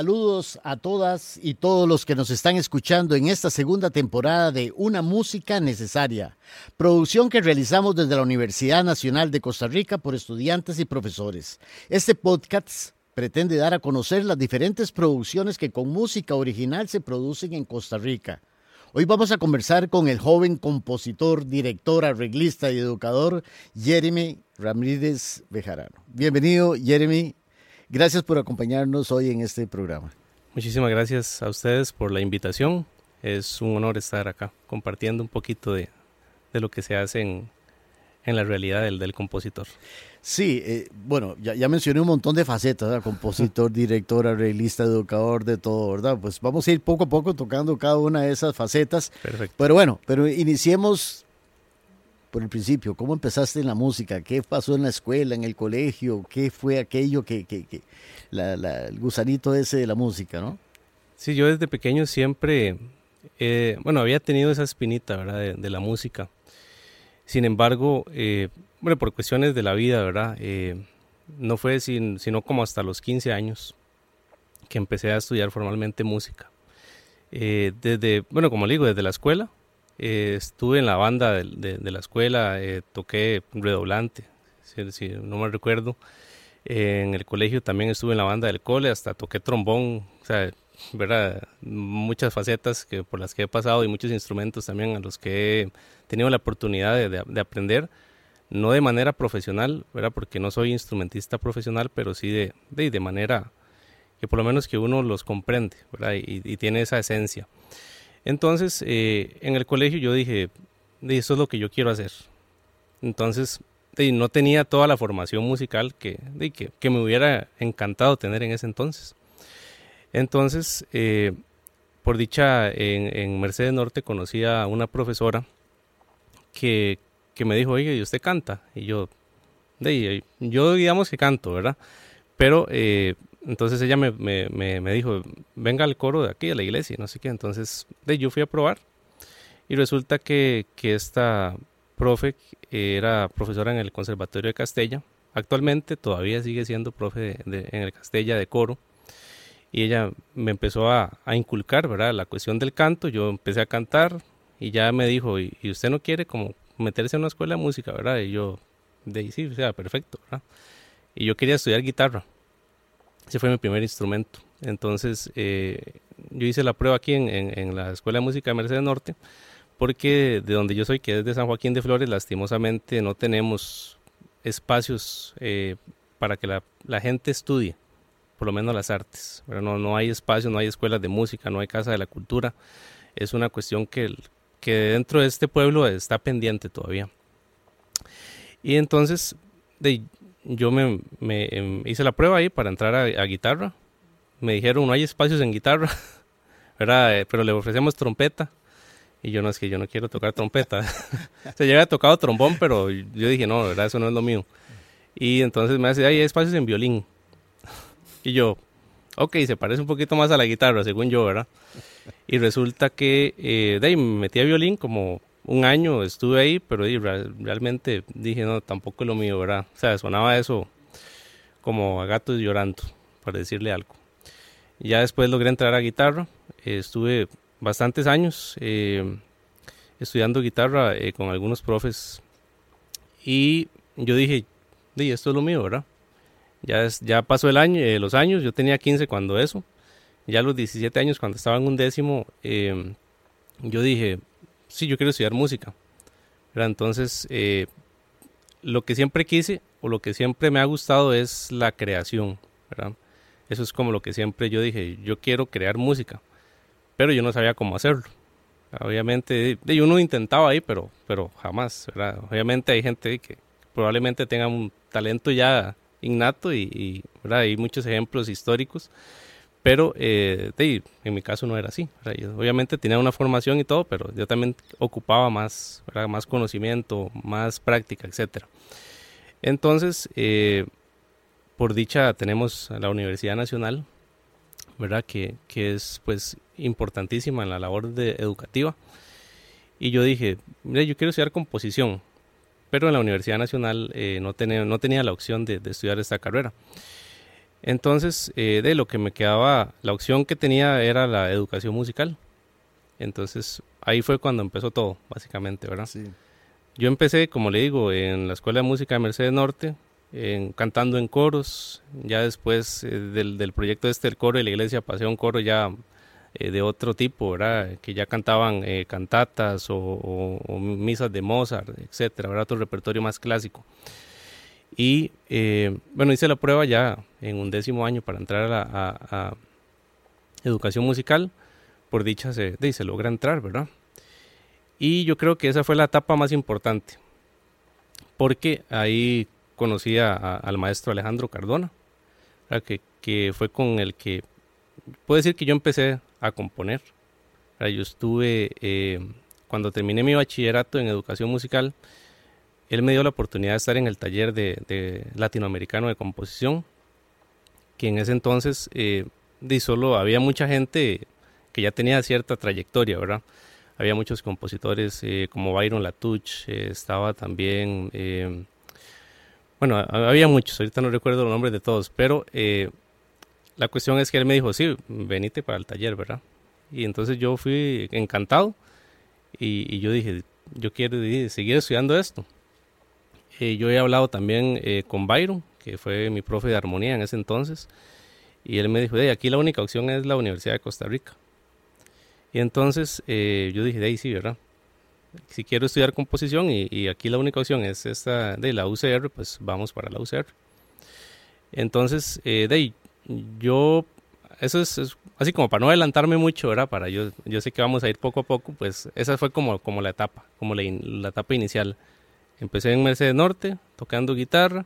Saludos a todas y todos los que nos están escuchando en esta segunda temporada de Una Música Necesaria, producción que realizamos desde la Universidad Nacional de Costa Rica por estudiantes y profesores. Este podcast pretende dar a conocer las diferentes producciones que con música original se producen en Costa Rica. Hoy vamos a conversar con el joven compositor, director, arreglista y educador Jeremy Ramírez Bejarano. Bienvenido, Jeremy, Gracias por acompañarnos hoy en este programa. Muchísimas gracias a ustedes por la invitación. Es un honor estar acá compartiendo un poquito de, lo que se hace en, la realidad del, del compositor. Sí, eh, bueno, ya, mencioné un montón de facetas, compositor, director, arreglista, educador, de todo, ¿verdad? Pues vamos a ir poco a poco tocando cada una de esas facetas. Perfecto. Pero bueno, pero iniciemos por el principio, ¿cómo empezaste en la música? ¿Qué pasó en la escuela, en el colegio? ¿Qué fue aquello que, que, que la, el gusanito ese de la música, no? Sí, yo desde pequeño siempre, eh, bueno, había tenido esa espinita, ¿verdad? De, la música. Sin embargo, eh, bueno, por cuestiones de la vida, ¿verdad? Eh, no fue sin, sino como hasta los 15 años que empecé a estudiar formalmente música. desde, bueno, como digo, desde la escuela, eh, estuve en la banda de, la escuela, eh, toqué redoblante, si, no me recuerdo. en el colegio también estuve en la banda del cole, hasta toqué trombón, o sea, ¿verdad? muchas facetas que, por las que he pasado y muchos instrumentos también a los que he tenido la oportunidad de, aprender, no de manera profesional, ¿verdad? porque no soy instrumentista profesional, pero sí de, de, manera que por lo menos que uno los comprende ¿verdad? Y, tiene esa esencia. Entonces, eh, en el colegio yo dije, eso es lo que yo quiero hacer. Entonces, no tenía toda la formación musical que, que, me hubiera encantado tener en ese entonces. Entonces, eh, por dicha, en, Mercedes Norte conocí a una profesora que, me dijo, oye, ¿y usted canta? Y yo, yo digamos que canto, ¿verdad? Pero eh, entonces ella me, me, me, dijo, venga al coro de aquí, a la iglesia, no sé qué. Entonces de, yo fui a probar y resulta que, que esta profe era profesora en el Conservatorio de Castella. Actualmente todavía sigue siendo profe de, en el Castella de coro. Y ella me empezó a, a, inculcar, ¿verdad? La cuestión del canto. Yo empecé a cantar y ya me dijo, ¿y, usted no quiere como meterse en una escuela de música, verdad? Y yo, de sí, o sea, perfecto, ¿verdad? Y yo quería estudiar guitarra. Ese fue mi primer instrumento. Entonces, eh, yo hice la prueba aquí en, la Escuela de Música de Mercedes Norte, porque de donde yo soy, que es de San Joaquín de Flores, lastimosamente no tenemos espacios eh, para que la, gente estudie, por lo menos las artes. Pero no, no hay espacios, no hay escuelas de música, no hay casa de la cultura. Es una cuestión que, que dentro de este pueblo está pendiente todavía. Y entonces, de, yo me, em, hice la prueba ahí para entrar a, guitarra. Me dijeron, no hay espacios en guitarra, eh, pero le ofrecemos trompeta. Y yo no, es que yo no quiero tocar trompeta. Se ya había tocado trombón, pero yo dije, no, ¿verdad? eso no es lo mío. Y entonces me hace, hay espacios en violín. Y yo, ok, se parece un poquito más a la guitarra, según yo, ¿verdad? Y resulta que eh, de ahí me metí a violín como un año estuve ahí, pero realmente dije, no, tampoco es lo mío, ¿verdad? O sea, sonaba eso como a gatos llorando, para decirle algo. Ya después logré entrar a guitarra, estuve bastantes años eh, estudiando guitarra eh, con algunos profes y yo dije, esto es lo mío, ¿verdad? Ya, ya pasó el año, eh, los años, yo tenía 15 cuando eso, ya a los 17 años cuando estaba en un décimo, yo dije, sí, yo quiero estudiar música. Entonces, eh, lo que siempre quise o lo que siempre me ha gustado es la creación. Eso es como lo que siempre yo dije, yo quiero crear música, pero yo no sabía cómo hacerlo. Obviamente, uno intentaba ahí, pero, pero jamás. Obviamente hay gente que probablemente tenga un talento ya innato y, y hay muchos ejemplos históricos pero eh, en mi caso no era así. obviamente tenía una formación y todo, pero yo también ocupaba más, más conocimiento, más práctica, etc. Entonces, eh, por dicha, tenemos la Universidad Nacional. ¿verdad? Que, que es pues importantísima en la labor de, educativa. Y yo dije, mira, yo quiero estudiar composición, pero en la Universidad Nacional eh, no, tenía, no tenía la opción de, estudiar esta carrera. Entonces, eh, de lo que me quedaba, la opción que tenía era la educación musical. Entonces, ahí fue cuando empezó todo, básicamente, ¿verdad? Sí. Yo empecé, como le digo, en la Escuela de Música de Mercedes Norte, en, cantando en coros. Ya después eh, del, del, proyecto este del coro de la iglesia pasé a un coro ya eh, de otro tipo, ¿verdad? Que ya cantaban eh, cantatas o, misas de Mozart, etcétera, ¿verdad? Otro repertorio más clásico. Y bueno, hice la prueba ya en un décimo año para entrar a, educación musical. Por dicha se, se logra entrar, ¿verdad? Y yo creo que esa fue la etapa más importante, porque ahí conocí al maestro Alejandro Cardona, que, que, fue con el que, puedo decir que yo empecé a componer. Yo estuve, eh, cuando terminé mi bachillerato en educación musical, él me dio la oportunidad de estar en el taller de, latinoamericano de composición, que en ese entonces eh, solo había mucha gente que ya tenía cierta trayectoria, ¿verdad? Había muchos compositores eh, como Byron Latouche, eh, estaba también bueno, había muchos, ahorita no recuerdo los nombres de todos, pero eh, la cuestión es que él me dijo, sí, venite para el taller, ¿verdad? Y entonces yo fui encantado y, yo dije, yo quiero seguir estudiando esto. Eh, yo he hablado también eh, con Byron, que fue mi profe de armonía en ese entonces, y él me dijo, hey, aquí la única opción es la Universidad de Costa Rica. Y entonces yo dije, hey, sí, ¿verdad? si quiero estudiar composición y, aquí la única opción es esta de la UCR, pues vamos para la UCR. Entonces, eh, de yo, eso es, así como para no adelantarme mucho, ¿verdad? Para yo, yo sé que vamos a ir poco a poco, pues esa fue como, como la etapa, como la, la etapa inicial. Empecé en Mercedes Norte, tocando guitarra.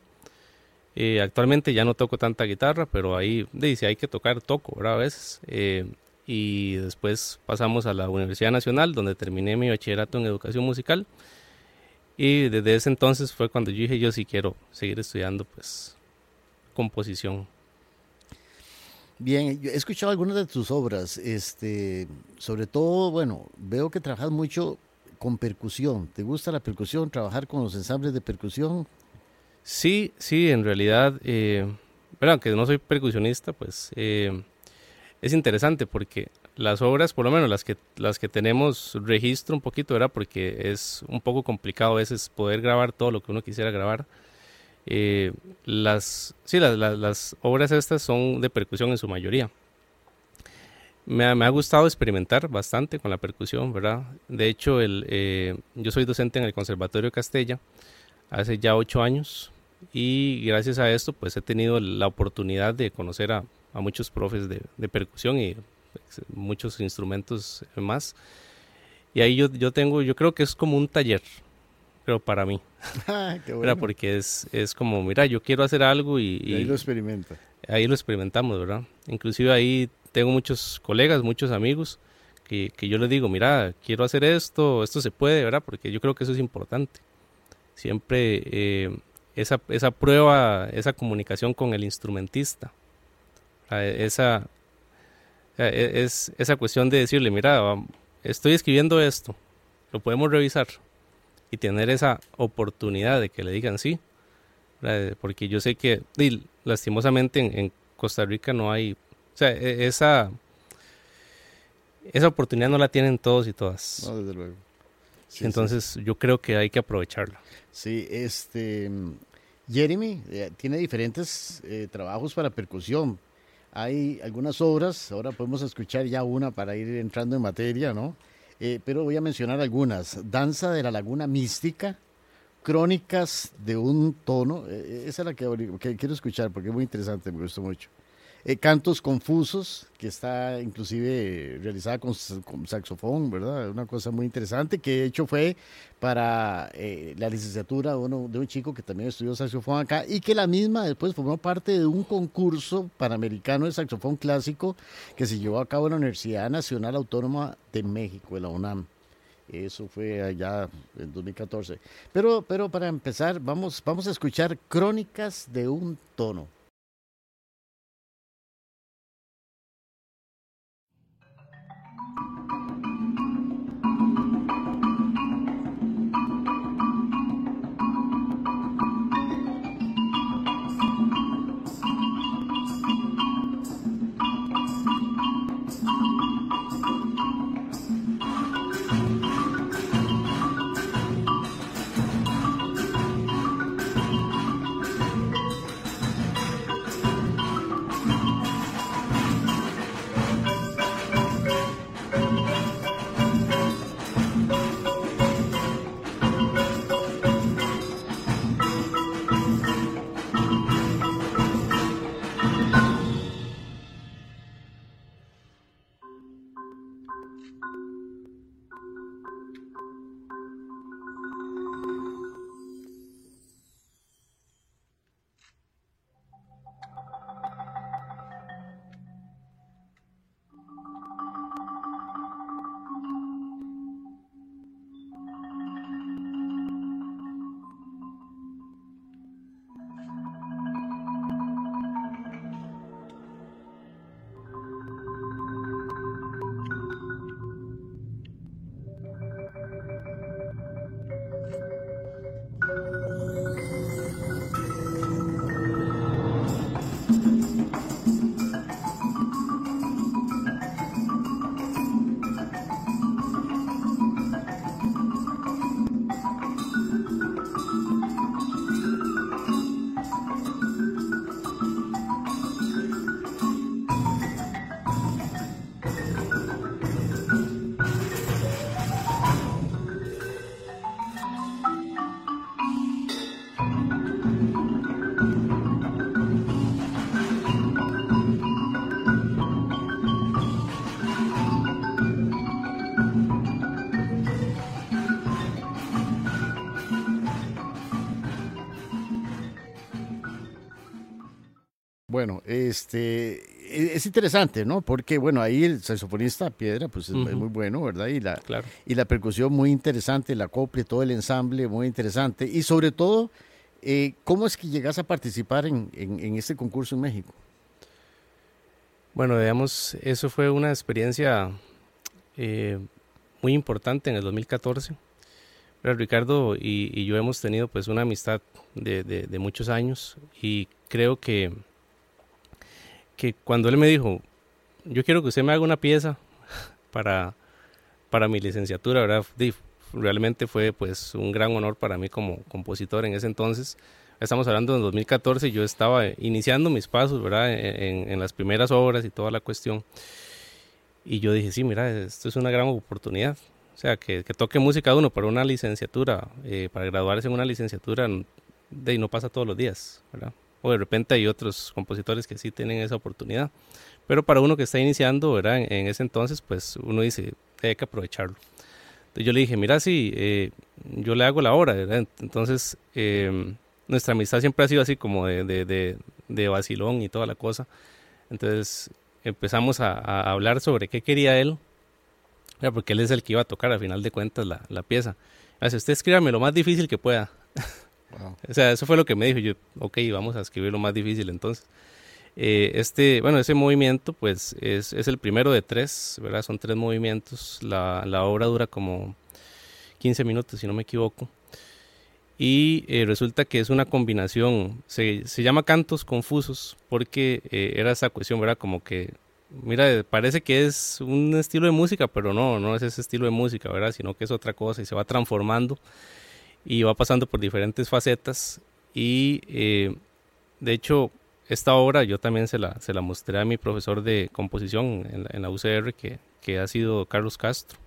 Eh, actualmente ya no toco tanta guitarra, pero ahí, si hay que tocar, toco, ¿verdad? A veces. Eh, y después pasamos a la Universidad Nacional donde terminé mi bachillerato en educación musical y desde ese entonces fue cuando yo dije yo sí quiero seguir estudiando pues composición. Bien, he escuchado algunas de tus obras, este, sobre todo, bueno, veo que trabajas mucho con percusión. ¿Te gusta la percusión, trabajar con los ensambles de percusión? Sí, sí, en realidad, eh, bueno, aunque no soy percusionista, pues eh, es interesante porque las obras, por lo menos las que, las que tenemos registro un poquito, ¿verdad? Porque es un poco complicado a veces poder grabar todo lo que uno quisiera grabar. Eh, las, sí, las, las, obras estas son de percusión en su mayoría. Me ha, me ha, gustado experimentar bastante con la percusión, ¿verdad? De hecho, el, eh, yo soy docente en el Conservatorio Castella hace ya ocho años y gracias a esto pues he tenido la oportunidad de conocer a a muchos profes de, de percusión y pues, muchos instrumentos más. Y ahí yo, yo tengo, yo creo que es como un taller, pero para mí. Ah, qué bueno. Porque es, es como, mira, yo quiero hacer algo y, y, ahí lo experimenta. Ahí lo experimentamos, ¿verdad? Inclusive ahí tengo muchos colegas, muchos amigos que, que yo les digo, mira, quiero hacer esto, esto se puede, ¿verdad? Porque yo creo que eso es importante. Siempre eh, esa, esa prueba, esa comunicación con el instrumentista esa, e, es, esa cuestión de decirle, mira, estoy escribiendo esto, lo podemos revisar y tener esa oportunidad de que le digan sí, porque yo sé que lastimosamente en, Costa Rica no hay, o sea, e, esa, esa oportunidad no la tienen todos y todas. No, desde luego. Entonces yo creo que hay que aprovecharla. Sí, este Jeremy eh, tiene diferentes eh, trabajos para percusión, hay algunas obras, ahora podemos escuchar ya una para ir entrando en materia, ¿no? Eh, pero voy a mencionar algunas. Danza de la Laguna Mística, Crónicas de un tono, eh, esa es la que, quiero escuchar porque es muy interesante, me gustó mucho. Eh, cantos Confusos, que está inclusive realizada con, saxofón, ¿verdad? Una cosa muy interesante que de hecho fue para eh, la licenciatura uno, de un chico que también estudió saxofón acá y que la misma después formó parte de un concurso panamericano de saxofón clásico que se llevó a cabo en la Universidad Nacional Autónoma de México, en la UNAM. Eso fue allá en 2014. Pero, pero para empezar, vamos, vamos a escuchar Crónicas de un tono. Este e, es interesante, ¿no? Porque, bueno, ahí el saxofonista Piedra, pues es, muy bueno, ¿verdad? Y la, y la percusión muy interesante, la copla, todo el ensamble muy interesante. Y sobre todo, eh, ¿cómo es que llegas a participar en, en, este concurso en México? Bueno, digamos, eso fue una experiencia eh, muy importante en el 2014. Pero Ricardo y, yo hemos tenido pues una amistad de, de muchos años y creo que que cuando él me dijo, yo quiero que usted me haga una pieza para, para mi licenciatura, ¿verdad? realmente fue pues un gran honor para mí como compositor en ese entonces. Estamos hablando de 2014, yo estaba iniciando mis pasos, ¿verdad? En, en, las primeras obras y toda la cuestión. Y yo dije, sí, mira, esto es una gran oportunidad. O sea, que, que toque música uno para una licenciatura, eh, para graduarse en una licenciatura, de, no pasa todos los días, ¿verdad? O de repente hay otros compositores que sí tienen esa oportunidad. Pero para uno que está iniciando, ¿verdad? En, ese entonces, pues uno dice, hay que aprovecharlo. Entonces yo le dije, mira, sí, eh, yo le hago la obra. Entonces, em, nuestra amistad siempre ha sido así como de, de, de, vacilón y toda la cosa. Entonces empezamos a, hablar sobre qué quería él, porque él es el que iba a tocar al final de cuentas la, la pieza. Así, usted escríbame lo más difícil que pueda. O sea, eso fue lo que me dijo. Yo, ok, vamos a escribir lo más difícil entonces. Eh, este, bueno, ese movimiento, pues es, es, el primero de tres, ¿verdad? Son tres movimientos. La, la, obra dura como 15 minutos, si no me equivoco. Y eh, resulta que es una combinación, se, se llama cantos confusos, porque eh, era esa cuestión, ¿verdad? Como que, mira, parece que es un estilo de música, pero no, no es ese estilo de música, ¿verdad? Sino que es otra cosa y se va transformando y va pasando por diferentes facetas y eh, de hecho esta obra yo también se la, se la mostré a mi profesor de composición en la, UCR que, que, ha sido Carlos Castro.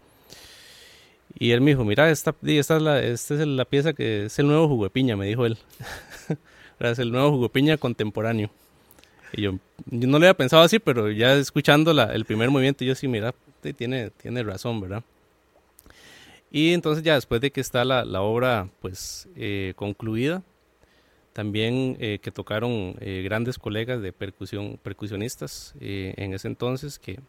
Y él me dijo mira esta, esta, es, la, esta es la pieza que es el nuevo jugo de piña me dijo él. Es el nuevo jugo de piña contemporáneo y yo, yo, no le había pensado así pero ya escuchando la, el primer movimiento yo sí mira tiene, tiene razón verdad y entonces ya después de que está la, la obra pues eh, concluida, también eh, que tocaron eh, grandes colegas de percusión, percusionistas en ese entonces que,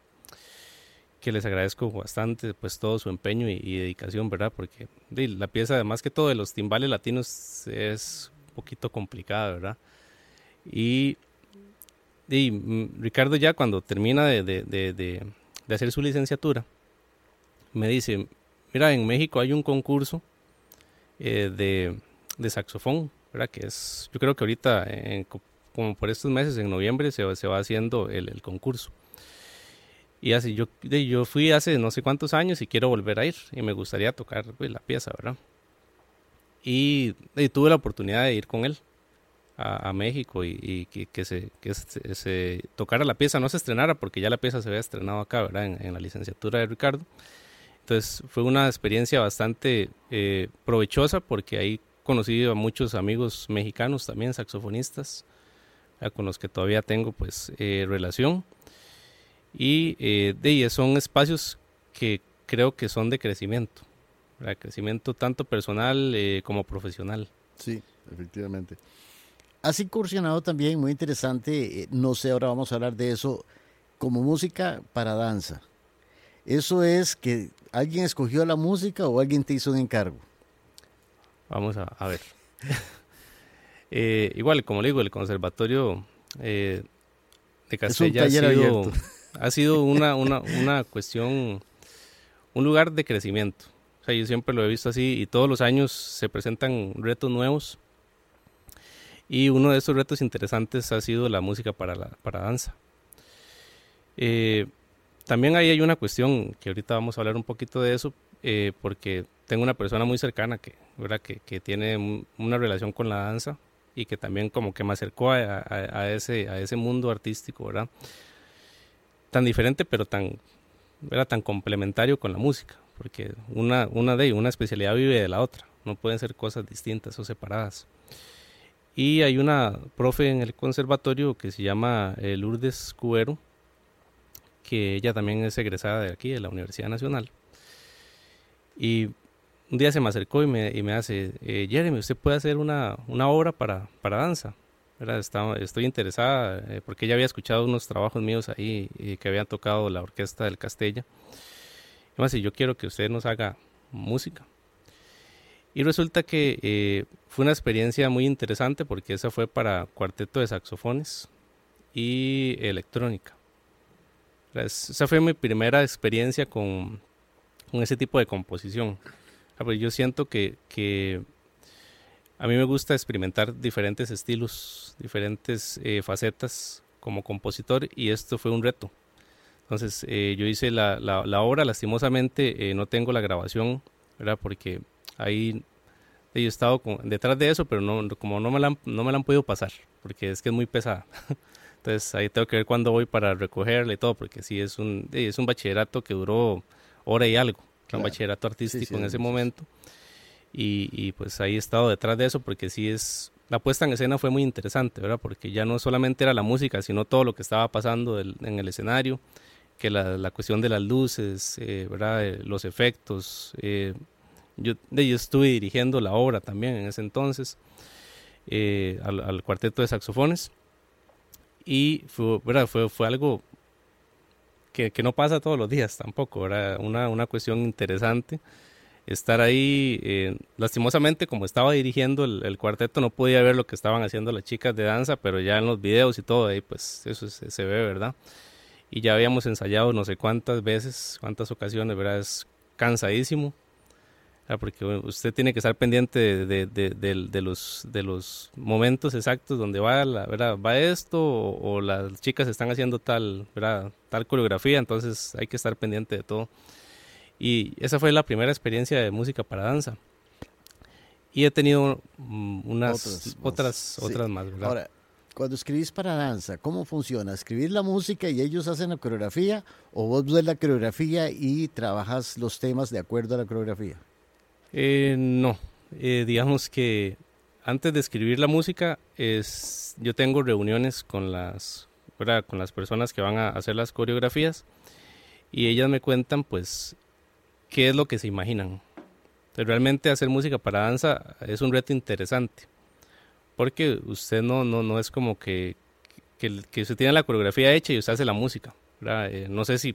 que les agradezco bastante pues todo su empeño y, dedicación, ¿verdad? Porque la pieza además que todo de los timbales latinos es un poquito complicada, ¿verdad? Y, y mm, Ricardo ya cuando termina de, de, de, de hacer su licenciatura, me dice, Mira, en México hay un concurso eh, de, de, saxofón, ¿verdad? Que es, yo creo que ahorita, como por estos meses, en noviembre, se, se va haciendo el, el, concurso. Y así, yo, yo fui hace no sé cuántos años y quiero volver a ir y me gustaría tocar pues, la pieza, ¿verdad? Y, tuve la oportunidad de ir con él a, a México y, y que, que, se, que se, se, tocara la pieza, no se estrenara porque ya la pieza se había estrenado acá, ¿verdad? En, en la licenciatura de Ricardo. Entonces fue una experiencia bastante eh, provechosa porque ahí conocí a muchos amigos mexicanos también, saxofonistas, con los que todavía tengo pues eh, relación. Y eh, de son espacios que creo que son de crecimiento, de crecimiento tanto personal como profesional. Sí, efectivamente. Has incursionado también, muy interesante, no sé, ahora vamos a hablar de eso, como música para danza. Eso es que alguien escogió la música o alguien te hizo un encargo. Vamos a, ver. Eh, igual, como le digo, el conservatorio eh, de Castella ha sido, ha sido una, una, una cuestión, un lugar de crecimiento. O sea, yo siempre lo he visto así y todos los años se presentan retos nuevos. Y uno también ahí hay una cuestión que ahorita vamos a hablar un poquito de eso, eh, porque tengo una persona muy cercana que, ¿verdad? que, que tiene una relación con la danza y que también como que me acercó a, a, ese, a ese mundo artístico, ¿verdad? Tan diferente pero tan, ¿verdad? tan complementario con la música, porque una, una de una especialidad vive de la otra, no pueden ser cosas distintas o separadas. Y hay una profe en el conservatorio que se llama eh, Lourdes Cubero, que ella también es egresada de aquí, de la Universidad Nacional. Y un día se me acercó y me, y me hace, eh, Jeremy, ¿usted puede hacer una, una obra para, para danza? estoy interesada eh, porque ella había escuchado unos trabajos míos ahí que habían tocado la orquesta del Castella. Y más, y yo quiero que usted nos haga música. Y resulta que eh, fue una experiencia muy interesante porque esa fue para cuarteto de saxofones y electrónica. Esa fue mi primera experiencia con, con ese tipo de composición. Ah, pues yo siento que, que a mí me gusta experimentar diferentes estilos, diferentes eh, facetas como compositor y esto fue un reto. Entonces eh, yo hice la, la, obra, lastimosamente eh, no tengo la grabación, ¿verdad? Porque ahí he estado detrás de eso, pero no, como no me, la, no me la han podido pasar, porque es que es muy pesada. Entonces ahí tengo que ver cuándo voy para recogerla y todo, porque sí es un, es un bachillerato que duró hora y algo, un bachillerato artístico en ese momento. Y, pues ahí he estado detrás de eso porque sí es, la puesta en escena fue muy interesante, ¿verdad? Porque ya no solamente era la música, sino todo lo que estaba pasando en el escenario, que la, cuestión de las luces, eh, ¿verdad? Eh, los efectos. Eh, yo, yo, estuve dirigiendo la obra también en ese entonces, al, cuarteto de saxofones. Y fue, ¿verdad? fue, fue algo que, que, no pasa todos los días tampoco, ¿verdad? Una, una cuestión interesante estar ahí. Eh, lastimosamente, como estaba dirigiendo el, cuarteto, no podía ver lo que estaban haciendo las chicas de danza, pero ya en los videos y todo ahí, pues eso se, ve, ¿verdad? Y ya habíamos ensayado no sé cuántas veces, cuántas ocasiones, ¿verdad? Es cansadísimo, porque usted tiene que estar pendiente de, los, de los momentos exactos donde va, la, ¿verdad? va esto o, las chicas están haciendo tal, ¿verdad? tal coreografía, entonces hay que estar pendiente de todo. Y esa fue la primera experiencia de música para danza. Y he tenido mm, unas otras, otras, más, ¿verdad? Ahora, cuando escribís para danza, ¿cómo funciona? ¿Escribís la música y ellos hacen la coreografía? ¿O vos ves la coreografía y trabajas los temas de acuerdo a la coreografía? Eh, no, eh, digamos que antes de escribir la música, es, yo tengo reuniones con las, con las personas que van a hacer las coreografías y ellas me cuentan pues qué es lo que se imaginan. Realmente hacer música para danza es un reto interesante, porque usted no, no, no es como que, que, que usted tiene la coreografía hecha y usted hace la música. Eh, no sé si,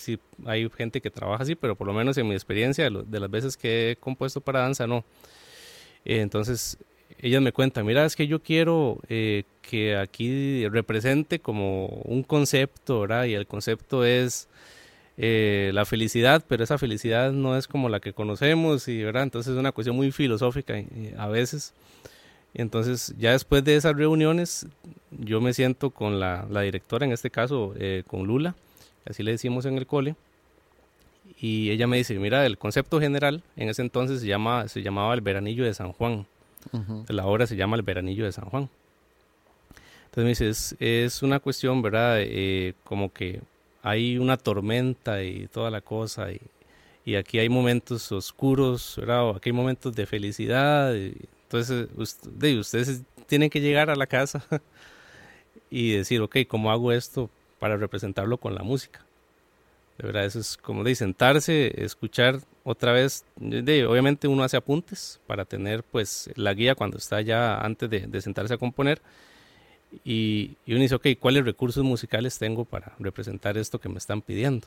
si hay gente que trabaja así, pero por lo menos en mi experiencia de, las veces que he compuesto para danza, no. Entonces, ellas me cuentan, mira, es que yo quiero eh, que aquí represente como un concepto, ¿verdad? Y el concepto es eh, la felicidad, pero esa felicidad no es como la que conocemos y verdad, entonces es una cuestión muy filosófica a veces. Entonces ya después de esas reuniones yo me siento con la, directora, en este caso eh, con Lula, así le decimos en el cole, y ella me dice, mira, el concepto general en ese entonces se, llama, se llamaba el veranillo de San Juan, la obra se llama el veranillo de San Juan. Entonces me dice, es, es una cuestión, ¿verdad? Eh, como que hay una tormenta y toda la cosa y, y aquí hay momentos oscuros, ¿verdad? aquí hay momentos de felicidad. entonces, usted, ustedes tienen que llegar a la casa y decir, ok, ¿cómo hago esto para representarlo con la música? De verdad, eso es como de sentarse, escuchar otra vez. De, obviamente uno hace apuntes para tener pues la guía cuando está ya antes de, de sentarse a componer y, uno dice, ok, ¿cuáles recursos musicales tengo para representar esto que me están pidiendo?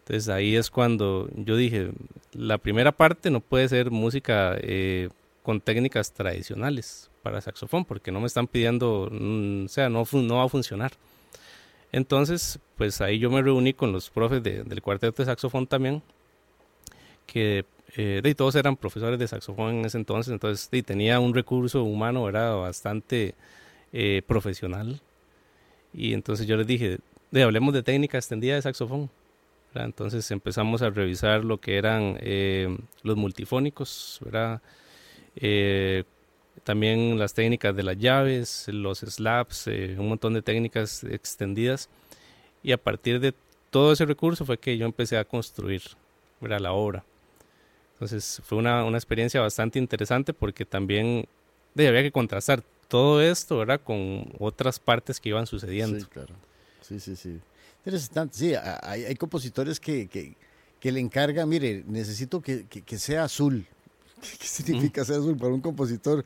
Entonces ahí es cuando yo dije, la primera parte no puede ser música eh, con técnicas tradicionales para saxofón, porque no me están pidiendo, mm, o sea, no, no va a funcionar. Entonces, pues ahí yo me reuní con los profes del cuarteto de saxofón también, que eh, de, todos eran profesores de saxofón en ese entonces, entonces tenía un recurso humano, era bastante eh, profesional. Y entonces yo les dije, de, hablemos de técnica extendida de saxofón. Entonces empezamos a revisar lo que eran eh, los multifónicos, ¿verdad? Eh, también las técnicas de las llaves, los slaps, un montón de técnicas extendidas. Y a partir de todo ese recurso fue que yo empecé a construir ¿verdad? la obra. Entonces fue una, una experiencia bastante interesante porque también de, había que contrastar todo esto, ¿verdad? Con otras partes que iban sucediendo. Sí, claro. Sí, sí, sí. Interesante. Sí, hay, hay compositores que, que, que, le encargan, mire, necesito que, que sea azul. ¿Qué significa ser azul? Para un compositor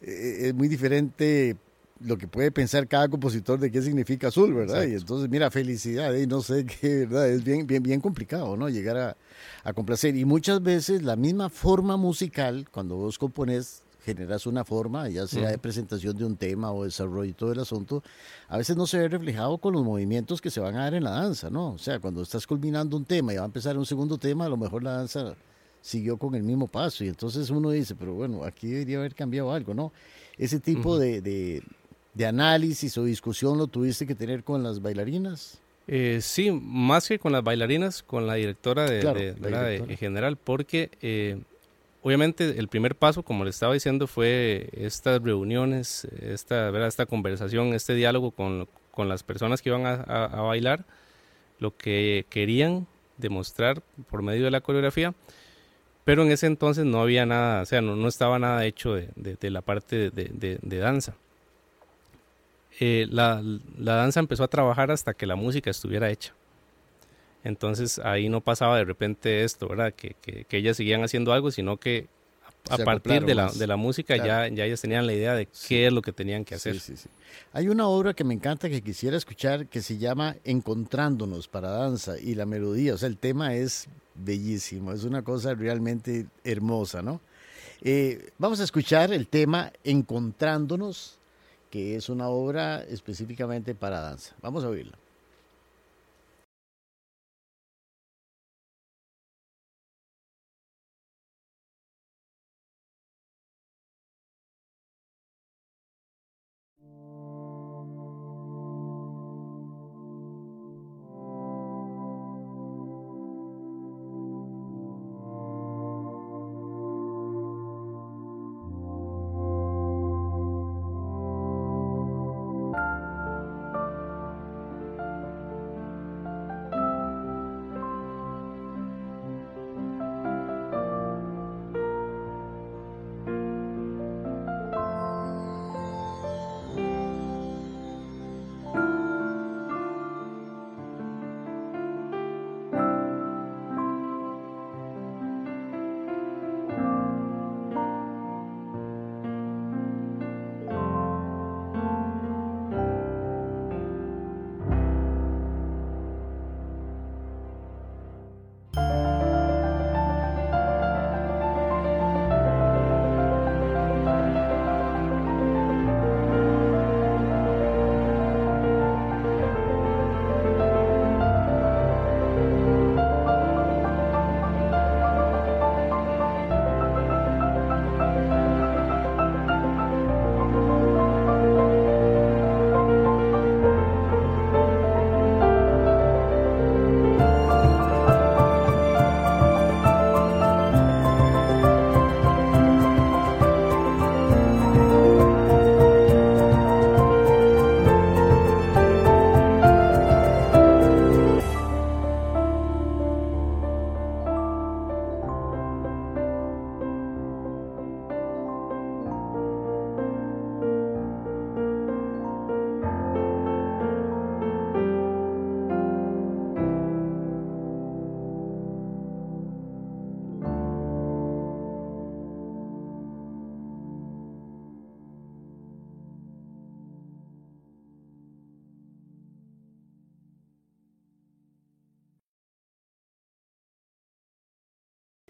eh, es muy diferente lo que puede pensar cada compositor de qué significa azul, ¿verdad? Y entonces, mira, felicidad, y no sé qué, ¿verdad? Es bien, bien, bien complicado, ¿no? Llegar a, a complacer. Y muchas veces la misma forma musical, cuando vos compones, generas una forma, ya sea de presentación de un tema o desarrollo y todo el asunto, a veces no se ve reflejado con los movimientos que se van a dar en la danza, ¿no? O sea, cuando estás culminando un tema y va a empezar un segundo tema, a lo mejor la danza siguió con el mismo paso y entonces uno dice, pero bueno, aquí debería haber cambiado algo, ¿no? Ese tipo de, de, análisis o discusión lo tuviste que tener con las bailarinas. Eh, sí, más que con las bailarinas, con la directora de, en general, porque eh, obviamente el primer paso, como le estaba diciendo, fue estas reuniones, esta, ¿verdad? esta conversación, este diálogo con, con las personas que iban a, a, bailar, lo que querían demostrar por medio de la coreografía, pero en ese entonces no había nada, o sea, no, no estaba nada hecho de, de, la parte de, de danza. Eh, la, la danza empezó a trabajar hasta que la música estuviera hecha. Entonces ahí no pasaba de repente esto, ¿verdad? Que, que, ellas seguían haciendo algo, sino que a, partir de la, de la, música ya, ya ellas tenían la idea de qué es lo que tenían que hacer. Sí, Hay una obra que me encanta que quisiera escuchar que se llama Encontrándonos para danza y la melodía, o sea, el tema es bellísimo, es una cosa realmente hermosa, ¿no? Eh, vamos a escuchar el tema Encontrándonos, que es una obra específicamente para danza. Vamos a oírla.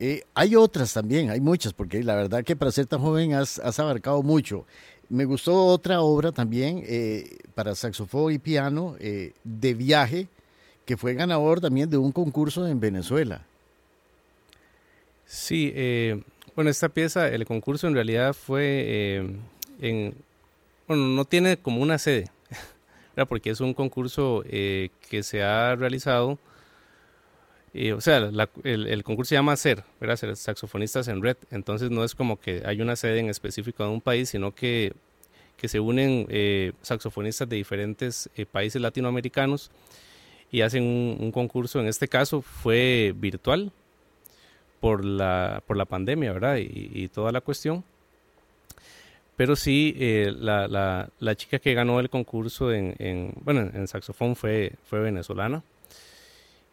Eh, hay otras también, hay muchas, porque la verdad que para ser tan joven has, abarcado mucho. Me gustó otra obra también eh, para saxofón y piano eh, de viaje, que fue ganador también de un concurso en Venezuela. Sí, bueno, esta pieza, el concurso en realidad fue en, bueno, no tiene como una sede, porque es un concurso que se ha realizado o sea, el, concurso se llama SER, ¿verdad? Ser saxofonistas en red. Entonces no es como que hay una sede en específico de un país, sino que, que se unen eh, saxofonistas de diferentes eh, países latinoamericanos y hacen un, concurso. En este caso fue virtual por la, por la pandemia, ¿verdad? Y, toda la cuestión. Pero sí, eh, la, la, la, chica que ganó el concurso en, en bueno, en saxofón fue, fue venezolana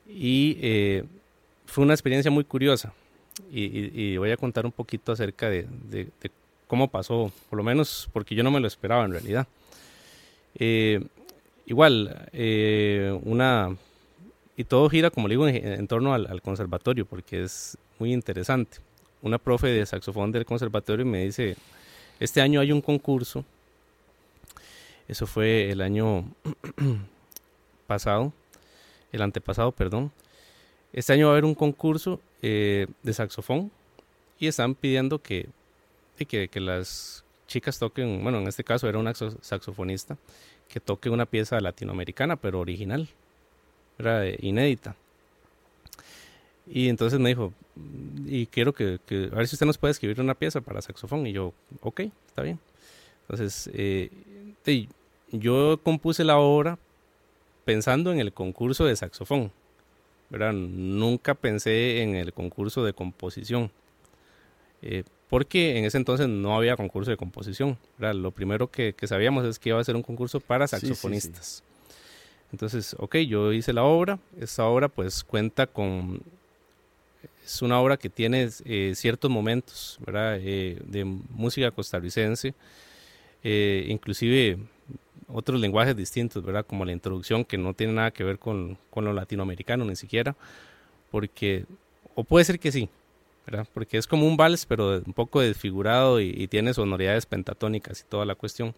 y eh, fue una experiencia muy curiosa y, voy a contar un poquito acerca de, cómo pasó, por lo menos porque yo no me lo esperaba en realidad. Eh, igual, eh, una... Y todo gira, como le digo, en, torno al, conservatorio, porque es muy interesante. Una profe de saxofón del conservatorio me dice, este año hay un concurso, eso fue el año pasado, el antepasado, perdón. Este año va a haber un concurso de saxofón y están pidiendo que, que, que las chicas toquen, bueno, en este caso era una saxofonista, que toque una pieza latinoamericana, pero original, era inédita. Y entonces me dijo, y quiero que, a ver si usted nos puede escribir una pieza para saxofón. Y yo, ok, está bien. Entonces, eh, yo compuse la obra pensando en el concurso de saxofón, ¿verdad? Nunca pensé en el concurso de composición. Eh, porque en ese entonces no había concurso de composición. Lo primero que, sabíamos es que iba a ser un concurso para saxofonistas. Entonces, ok, yo hice la obra. Esta obra pues cuenta con... Es una obra que tiene eh, ciertos momentos ¿verdad? Eh, de música costarricense, inclusive otros lenguajes distintos, ¿verdad? como la introducción que no tiene nada que ver con, con lo latinoamericano ni siquiera, porque, o puede ser que sí, porque es como un vals, pero un poco desfigurado y, tiene sonoridades pentatónicas y toda la cuestión.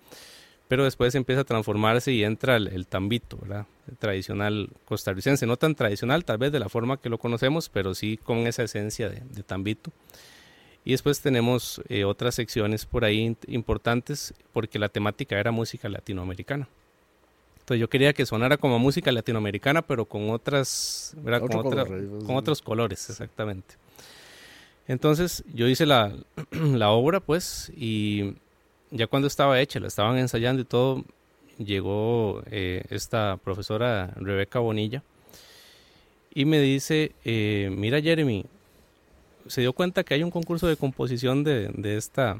Pero después empieza a transformarse y entra el, tambito, ¿verdad? El tradicional costarricense, no tan tradicional tal vez de la forma que lo conocemos, pero sí con esa esencia de, tambito. Y después tenemos eh, otras secciones por ahí importantes porque la temática era música latinoamericana. Entonces yo quería que sonara como música latinoamericana, pero con otras, con otros colores, exactamente. Entonces yo hice la, obra, pues, y ya cuando estaba hecha, la estaban ensayando y todo, llegó eh, esta profesora Rebeca Bonilla y me dice, eh, mira Jeremy, se dio cuenta que hay un concurso de composición de, esta,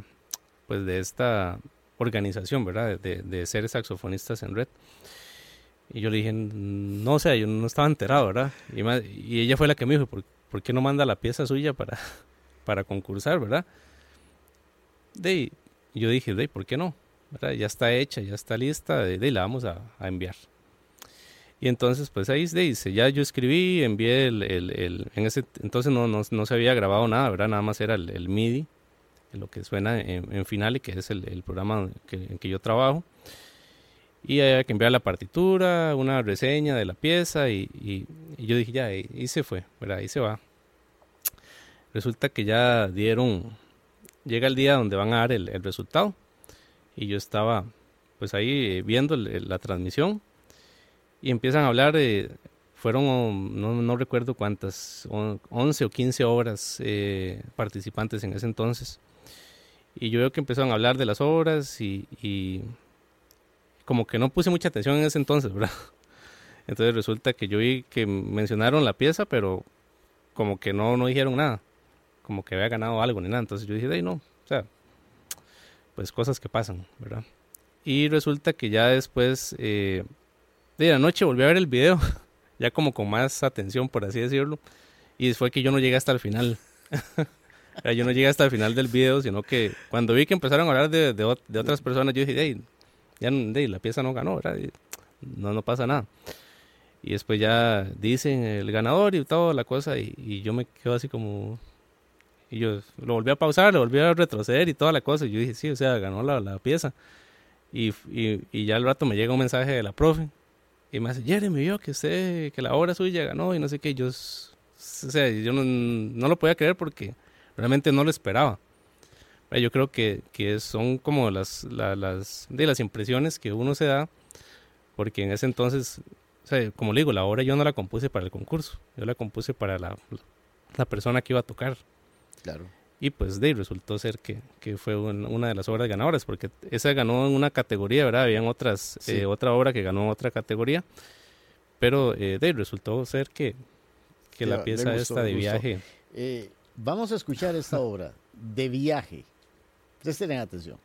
pues de esta organización, ¿verdad? De, de, ser saxofonistas en red. Y yo le dije, no o sé, yo no estaba enterado, ¿verdad? Y, ella fue la que me dijo, ¿por, ¿por, qué no manda la pieza suya para, para concursar, ¿verdad? De, yo dije, de, ¿por qué no? Ya está hecha, ya está lista, de, la vamos a, enviar. Y entonces, pues ahí dice, ya yo escribí, envié el, el, en ese entonces no, no, se había grabado nada, ¿verdad? Nada más era el, MIDI, lo que suena en, en Finale, que es el, programa en que yo trabajo. Y había que enviar la partitura, una reseña de la pieza y, y, y yo dije, ya, ahí, se fue, ¿verdad? Ahí se va resulta que ya dieron, llega el día donde van a dar el, resultado y yo estaba pues ahí viendo la transmisión y empiezan a hablar, de fueron, no, no, recuerdo cuántas, 11 o 15 obras eh, participantes en ese entonces. Y yo veo que empezaron a hablar de las obras y, y, como que no puse mucha atención en ese entonces, ¿verdad? Entonces resulta que yo vi que mencionaron la pieza, pero como que no, no dijeron nada como que había ganado algo ni nada. Entonces yo dije, hey, no, o sea, pues cosas que pasan, ¿verdad? Y resulta que ya después eh, de la noche volví a ver el video, ya como con más atención, por así decirlo. Y fue que yo no llegué hasta el final. yo no llegué hasta el final del video, sino que cuando vi que empezaron a hablar de, de, otras personas, yo dije, hey, ya la pieza no ganó, ¿verdad? no, no pasa nada. Y después ya dicen el ganador y toda la cosa, y yo me quedo así como, y yo lo volví a pausar, lo volví a retroceder y toda la cosa. Y yo dije, sí, o sea, ganó la, la pieza. Y, y, y, ya al rato me llega un mensaje de la profe. Y me dice, Jeremy, vio que usted, que la obra suya ganó y no sé qué. Yo, o sea, yo no, no lo podía creer porque realmente no lo esperaba. Yo creo que, que son como las, las, de las impresiones que uno se da, porque en ese entonces, o sea, como le digo, la obra yo no la compuse para el concurso, yo la compuse para la, la persona que iba a tocar. Claro. Y pues de resultó ser que, que fue una de las obras ganadoras, porque esa ganó en una categoría, ¿verdad? Habían otras, eh, otra obra que ganó otra categoría, pero eh, de resultó ser que, que la pieza esta de viaje. Eh, vamos a escuchar esta obra, de viaje. Presten atención.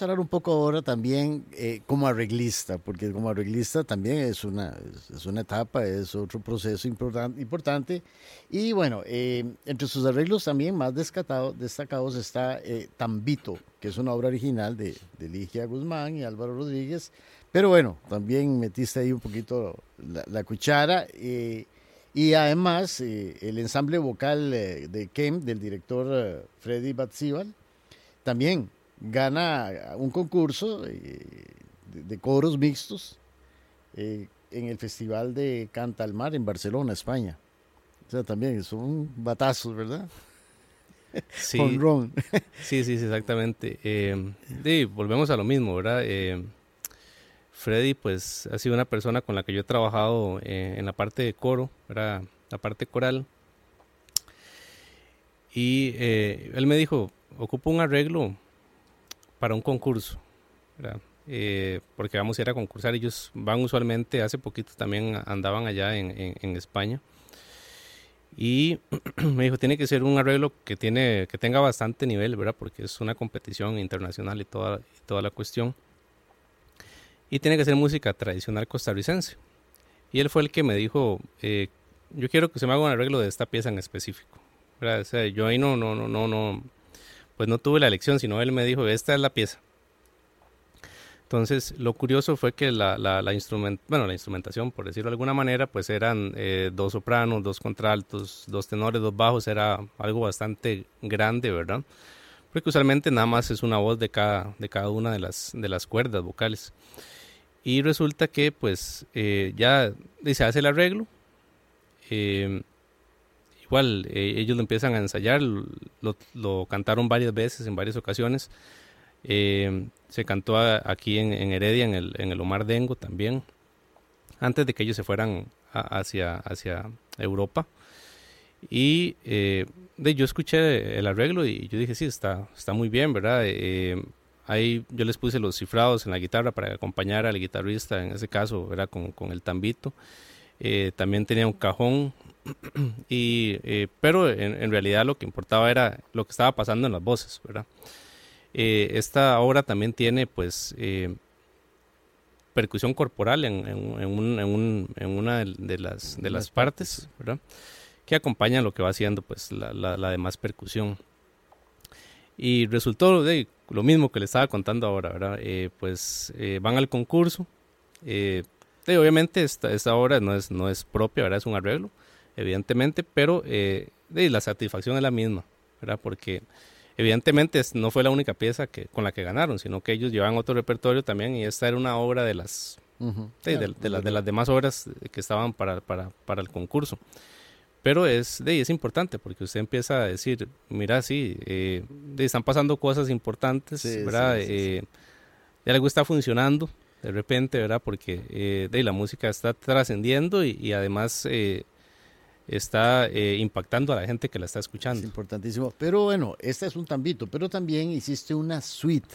A hablar un poco ahora también eh, como arreglista, porque como arreglista también es una, es una etapa, es otro proceso importante. Y bueno, eh, entre sus arreglos también más destacados está eh, Tambito, que es una obra original de, de Ligia Guzmán y Álvaro Rodríguez. Pero bueno, también metiste ahí un poquito la, cuchara. y además, el ensamble vocal de Kem, del director Freddy Batzibal, también gana un concurso de, coros mixtos eh, en el Festival de Canta al Mar en Barcelona, España. O sea, también son batazos, ¿verdad? Sí, Con sí, sí, exactamente. Eh, volvemos a lo mismo, ¿verdad? Eh, Freddy, pues, ha sido una persona con la que yo he trabajado en la parte de coro, ¿verdad? La parte coral. Y él me dijo, ocupo un arreglo para un concurso, eh, porque vamos a ir a concursar. Ellos van usualmente, hace poquito también andaban allá en, en, España. Y me dijo, tiene que ser un arreglo que, tiene, que tenga bastante nivel, ¿verdad? Porque es una competición internacional y toda, toda la cuestión. Y tiene que ser música tradicional costarricense. Y él fue el que me dijo, eh, yo quiero que se me haga un arreglo de esta pieza en específico. O sea, yo ahí no, no, no, no, no, pues no tuve la elección, sino él me dijo, esta es la pieza. Entonces, lo curioso fue que la, instrumentación, por decirlo de alguna manera, pues eran eh, dos sopranos, dos contraltos, dos tenores, dos bajos, era algo bastante grande, ¿verdad? Porque usualmente nada más es una voz de cada, una de las, de las cuerdas vocales. Y resulta que, pues, eh, ya se hace el arreglo. Eh, igual eh, ellos lo empiezan a ensayar, lo, cantaron varias veces, en varias ocasiones. Eh, se cantó aquí en, Heredia, en el, en el Omar Dengo también, antes de que ellos se fueran hacia, hacia Europa. Y eh, de, yo escuché el arreglo y yo dije, sí, está, está muy bien, ¿verdad? ahí yo les puse los cifrados en la guitarra para acompañar al guitarrista, en ese caso, era con, con el tambito. también tenía un cajón y, eh, pero en, realidad lo que importaba era lo que estaba pasando en las voces, ¿verdad? Eh, esta obra también tiene pues eh, percusión corporal en, en, una de las, de las partes, ¿verdad? Que acompaña lo que va haciendo pues la, la, demás percusión. Y resultó de lo mismo que le estaba contando ahora, ¿verdad? pues van al concurso. obviamente esta, esta obra no es, no es propia, ¿verdad? Es un arreglo evidentemente, pero eh, la satisfacción es la misma, ¿verdad? Porque evidentemente no fue la única pieza que, con la que ganaron, sino que ellos llevan otro repertorio también y esta era una obra de las, de, las demás obras que estaban para, para, para el concurso. Pero es, de, es importante porque usted empieza a decir, mira, sí, eh, están pasando cosas importantes, ¿verdad? Eh, algo está funcionando de repente, ¿verdad? Porque eh, de, la música está trascendiendo y, y, además eh, está eh, impactando a la gente que la está escuchando. Es importantísimo. Pero bueno, este es un tambito, pero también hiciste una suite,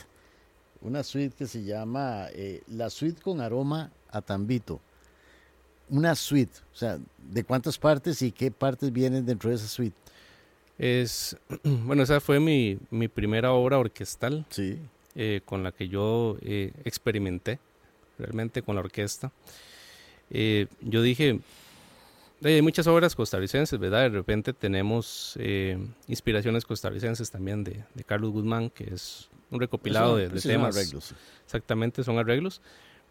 una suite que se llama eh, la suite con aroma a tambito. Una suite, o sea, ¿de cuántas partes y qué partes vienen dentro de esa suite? Es, bueno, esa fue mi, mi primera obra orquestal sí. Eh, con la que yo experimenté realmente con la orquesta. yo dije, hay muchas obras costarricenses, ¿verdad? De repente tenemos eh, inspiraciones costarricenses también de, Carlos Guzmán, que es un recopilado de, temas. arreglos. Exactamente, son arreglos.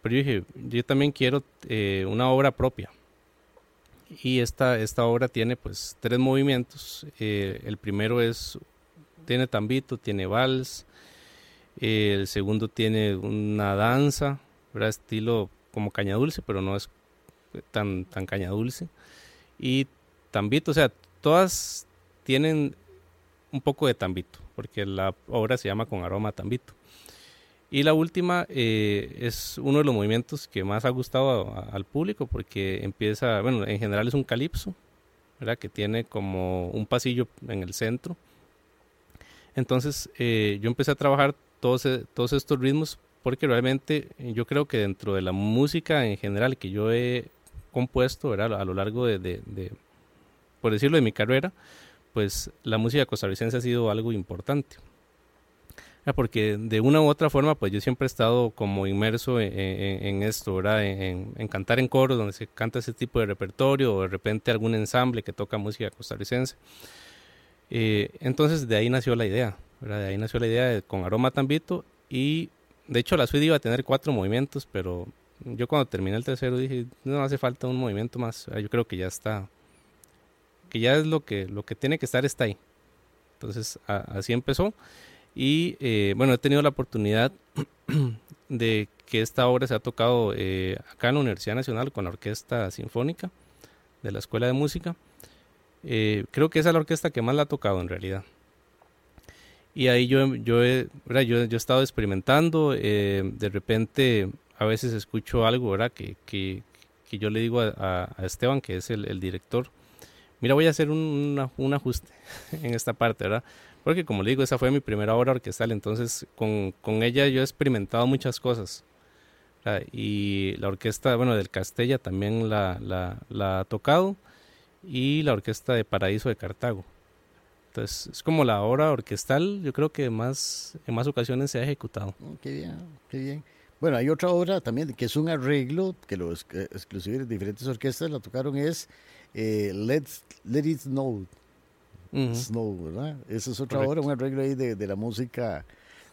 Pero yo dije, yo también quiero eh, una obra propia. Y esta, esta obra tiene pues tres movimientos. Eh, el primero es, tiene tambito, tiene vals. el segundo tiene una danza, ¿verdad? Estilo como caña dulce, pero no es tan, tan caña dulce y tambito, o sea, todas tienen un poco de tambito, porque la obra se llama con aroma tambito. Y la última eh, es uno de los movimientos que más ha gustado al público porque empieza, bueno, en general es un calipso, ¿verdad? Que tiene como un pasillo en el centro. Entonces eh, yo empecé a trabajar todos, e, todos estos ritmos porque realmente yo creo que dentro de la música en general que yo he compuesto ¿verdad? a lo largo de, por decirlo, de mi carrera, pues la música costarricense ha sido algo importante. porque de una u otra forma, pues yo siempre he estado como inmerso en, esto, ¿verdad? En, cantar en coros, donde se canta ese tipo de repertorio, o de repente algún ensamble que toca música costarricense. Eh, entonces de ahí nació la idea, ¿verdad? De ahí nació la idea de, con Aroma Tambito, y de hecho la suite iba a tener cuatro movimientos, pero yo cuando terminé el tercero dije, no hace falta un movimiento más, yo creo que ya está, que ya es lo que, lo que tiene que estar, está ahí. Entonces así empezó. Y eh, bueno, he tenido la oportunidad de que esta obra se ha tocado eh, acá en la Universidad Nacional con la Orquesta Sinfónica de la Escuela de Música. Eh, creo que esa es la orquesta que más la ha tocado en realidad. Y ahí yo, yo, he, yo, he estado experimentando, de repente a veces escucho algo ¿verdad? Que, que, que yo le digo a, a, Esteban, que es el, el director, mira, voy a hacer un, un ajuste en esta parte, ¿verdad? Porque como le digo, esa fue mi primera obra orquestal, entonces con, con ella yo he experimentado muchas cosas. Y la orquesta, bueno, del Castella también la, la, la, ha tocado y la orquesta de Paraíso de Cartago. Entonces es como la obra orquestal, yo creo que más, en más ocasiones se ha ejecutado. Oh, qué bien, qué bien. Bueno, hay otra obra también que es un arreglo que los exclusivos de diferentes orquestas la tocaron, es eh, Let's, Let It Snow Snow, ¿verdad? Esa es otra obra, un arreglo ahí de, de la música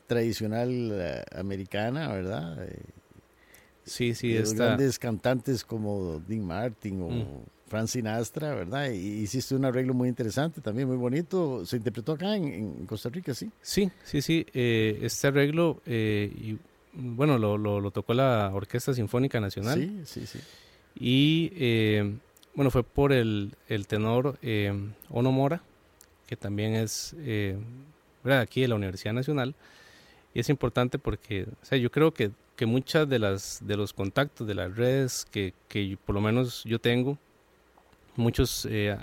tradicional eh, americana, ¿verdad? Eh, sí, sí, de grandes cantantes como Dean Martin o Frank Sinatra, ¿verdad? Y hiciste un arreglo muy interesante, también muy bonito. ¿Se interpretó acá en, Costa Rica, sí? Sí, sí, sí. Eh, este arreglo, bueno, lo, lo, tocó la Orquesta Sinfónica Nacional. Sí, sí, sí. Y, bueno, fue por el, el tenor Ono Mora que también es eh, aquí de la Universidad Nacional. Y es importante porque o sea, yo creo que, que muchas de, las, de los contactos, de las redes que, que por lo menos yo tengo, muchos eh,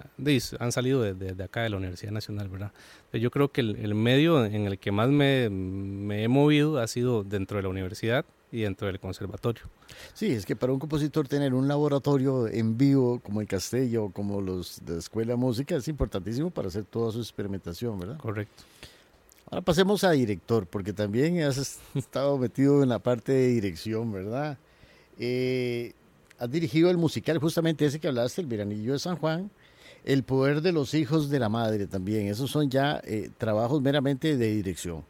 han salido de, de, acá de la Universidad Nacional, ¿verdad? Yo creo que el, el medio en el que más me, me, he movido ha sido dentro de la universidad y dentro del conservatorio. Sí, es que para un compositor tener un laboratorio en vivo como el Castello, como los de la Escuela de Música, es importantísimo para hacer toda su experimentación, ¿verdad? Correcto. Ahora pasemos a director, porque también has estado metido en la parte de dirección, ¿verdad? Eh, has dirigido el musical, justamente ese que hablaste, El Veranillo de San Juan, El Poder de los Hijos de la Madre también. Esos son ya eh, trabajos meramente de dirección.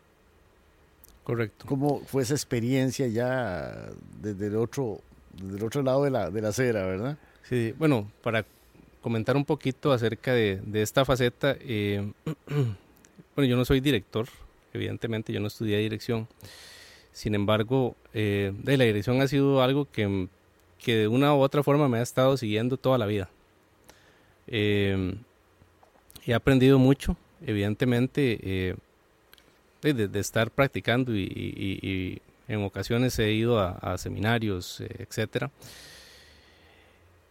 Correcto. ¿Cómo fue esa experiencia ya desde el otro, desde el otro lado de la, de la acera, verdad? Sí, bueno, para comentar un poquito acerca de, de esta faceta, eh, bueno, yo no soy director, evidentemente yo no estudié dirección. Sin embargo, eh, de la dirección ha sido algo que, que, de una u otra forma me ha estado siguiendo toda la vida. Eh, he aprendido mucho, evidentemente de, estar practicando y, en ocasiones he ido a, seminarios, eh, etcétera.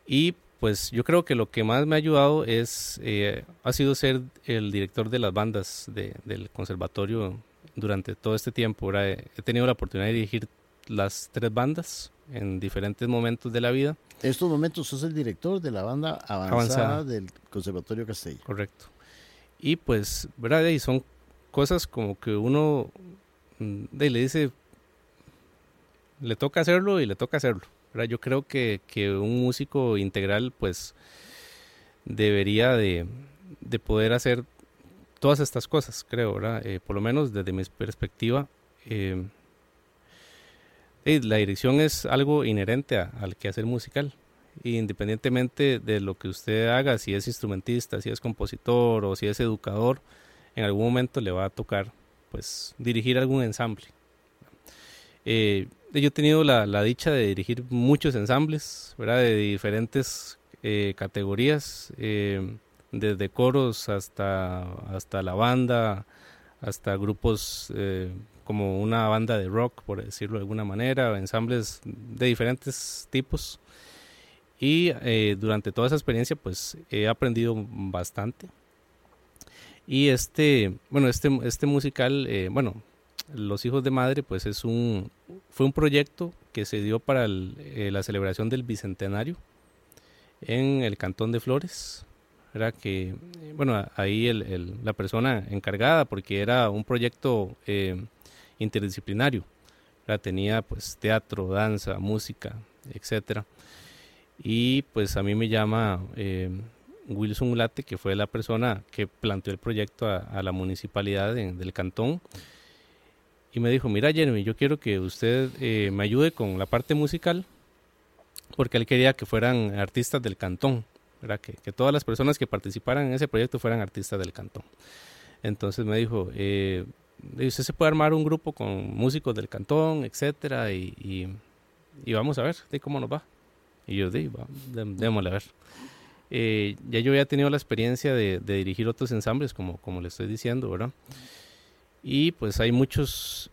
Y pues yo creo que lo que más me ha ayudado es, eh, ha sido ser el director de las bandas del conservatorio durante todo este tiempo. He tenido la oportunidad de dirigir las tres bandas en diferentes momentos de la vida. En estos momentos sos el director de la banda avanzada, del Conservatorio Castello. Correcto. Y pues, ¿verdad? Y son cosas como que uno mm, le dice, le toca hacerlo y le toca hacerlo. Yo creo que, un músico integral pues debería de, poder hacer todas estas cosas, creo, ¿verdad? Eh, por lo menos desde mi perspectiva. Eh, la dirección es algo inherente al quehacer musical. Independientemente de lo que usted haga, si es instrumentista, si es compositor o si es educador, en algún momento le va a tocar pues dirigir algún ensamble. Eh, yo he tenido la, dicha de dirigir muchos ensambles. De diferentes eh, categorías, eh, desde coros hasta, hasta la banda, hasta grupos como una banda de rock, por decirlo de alguna manera, ensambles de diferentes tipos. Y durante toda esa experiencia, pues he aprendido bastante. Y este, bueno, este, este musical, eh, bueno, Los Hijos de Madre, pues es un, fue un proyecto que se dio para eh, la celebración del Bicentenario en el Cantón de Flores. Era que, bueno, ahí el, la persona encargada, porque era un proyecto eh, interdisciplinario. Tenía pues teatro, danza, música, etcétera. Y pues a mí me llama eh, Wilson Late, que fue la persona que planteó el proyecto a, la municipalidad del cantón. Y me dijo, mira Jeremy, yo quiero que usted eh, me ayude con la parte musical, porque él quería que fueran artistas del cantón, Que, que, todas las personas que participaran en ese proyecto fueran artistas del cantón. Entonces me dijo, eh, usted se puede armar un grupo con músicos del cantón, etcétera, y, y, vamos a ver de cómo nos va. Y yo digo, démosle a ver. Eh, ya yo había tenido la experiencia de, dirigir otros ensambles, como, como le estoy diciendo, ¿verdad? Y pues hay muchos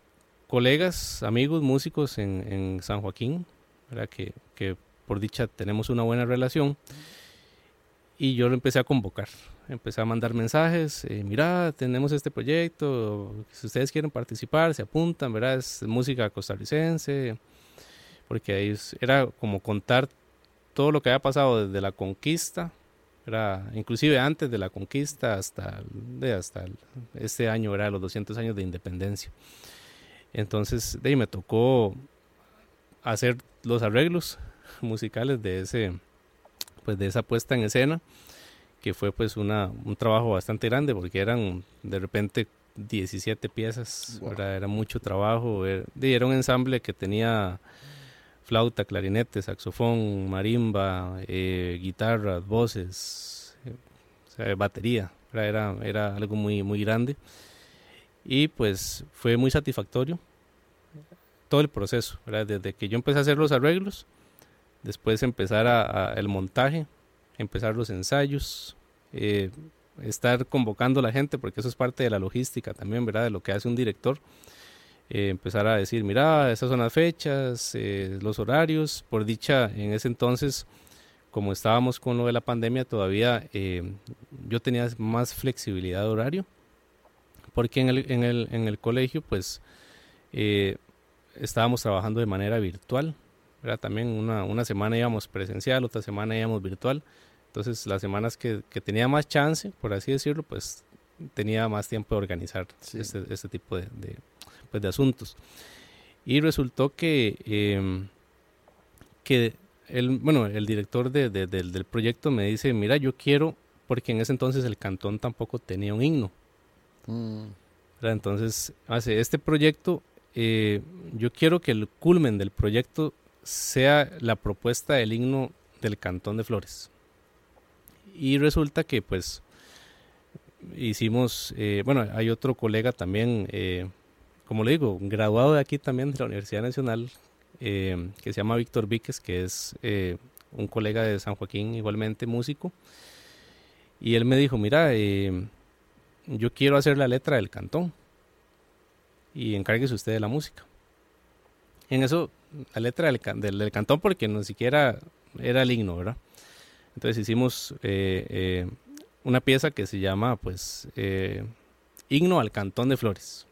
colegas, amigos, músicos en, en San Joaquín, ¿verdad? Que, que, por dicha tenemos una buena relación. Y yo lo empecé a convocar, empecé a mandar mensajes, eh, mira, tenemos este proyecto, si ustedes quieren participar, se apuntan, ¿verdad? Es música costarricense, porque ahí era como contar todo lo que había pasado desde la conquista, era inclusive antes de la conquista hasta, de, hasta este año, era los 200 años de independencia. Entonces, de ahí me tocó hacer los arreglos musicales de ese pues de esa puesta en escena que fue pues una, un trabajo bastante grande porque eran de repente 17 piezas, era mucho trabajo, era, era un ensamble que tenía flauta, clarinete, saxofón, marimba, eh, guitarras, voces, eh, batería. Era, era algo muy, muy grande. Y pues fue muy satisfactorio todo el proceso, desde que yo empecé a hacer los arreglos, después empezar el montaje, empezar los ensayos, eh, estar convocando a la gente, porque eso es parte de la logística también, ¿verdad? De lo que hace un director. Eh, empezar a decir, mira, esas son las fechas, eh, los horarios. Por dicha, en ese entonces, como estábamos con lo de la pandemia, todavía yo tenía más flexibilidad de horario, porque en el, en el, en el colegio, pues, estábamos trabajando de manera virtual. Era También una, una semana íbamos presencial, otra semana íbamos virtual. Entonces, las semanas que, que tenía más chance, por así decirlo, pues tenía más tiempo de organizar este, este, tipo de, pues, de asuntos. Y resultó que, em, que el, bueno, el director de, del, proyecto me dice, mira, yo quiero, porque en ese entonces el cantón tampoco tenía un himno. Mm. Entonces, hace este proyecto, eh, yo quiero que el culmen del proyecto sea la propuesta del himno del cantón de Flores. Y resulta que pues hicimos, eh, bueno, hay otro colega también, eh, como le digo, graduado de aquí también de la Universidad Nacional, eh, que se llama Víctor Víquez, que es un colega de San Joaquín, igualmente músico. Y él me dijo, mira, yo quiero hacer la letra del cantón y encárguese usted de la música. En eso, la letra del, del, cantón, porque no siquiera era el himno, ¿verdad? Entonces hicimos una pieza que se llama, pues, Himno al Cantón de Flores.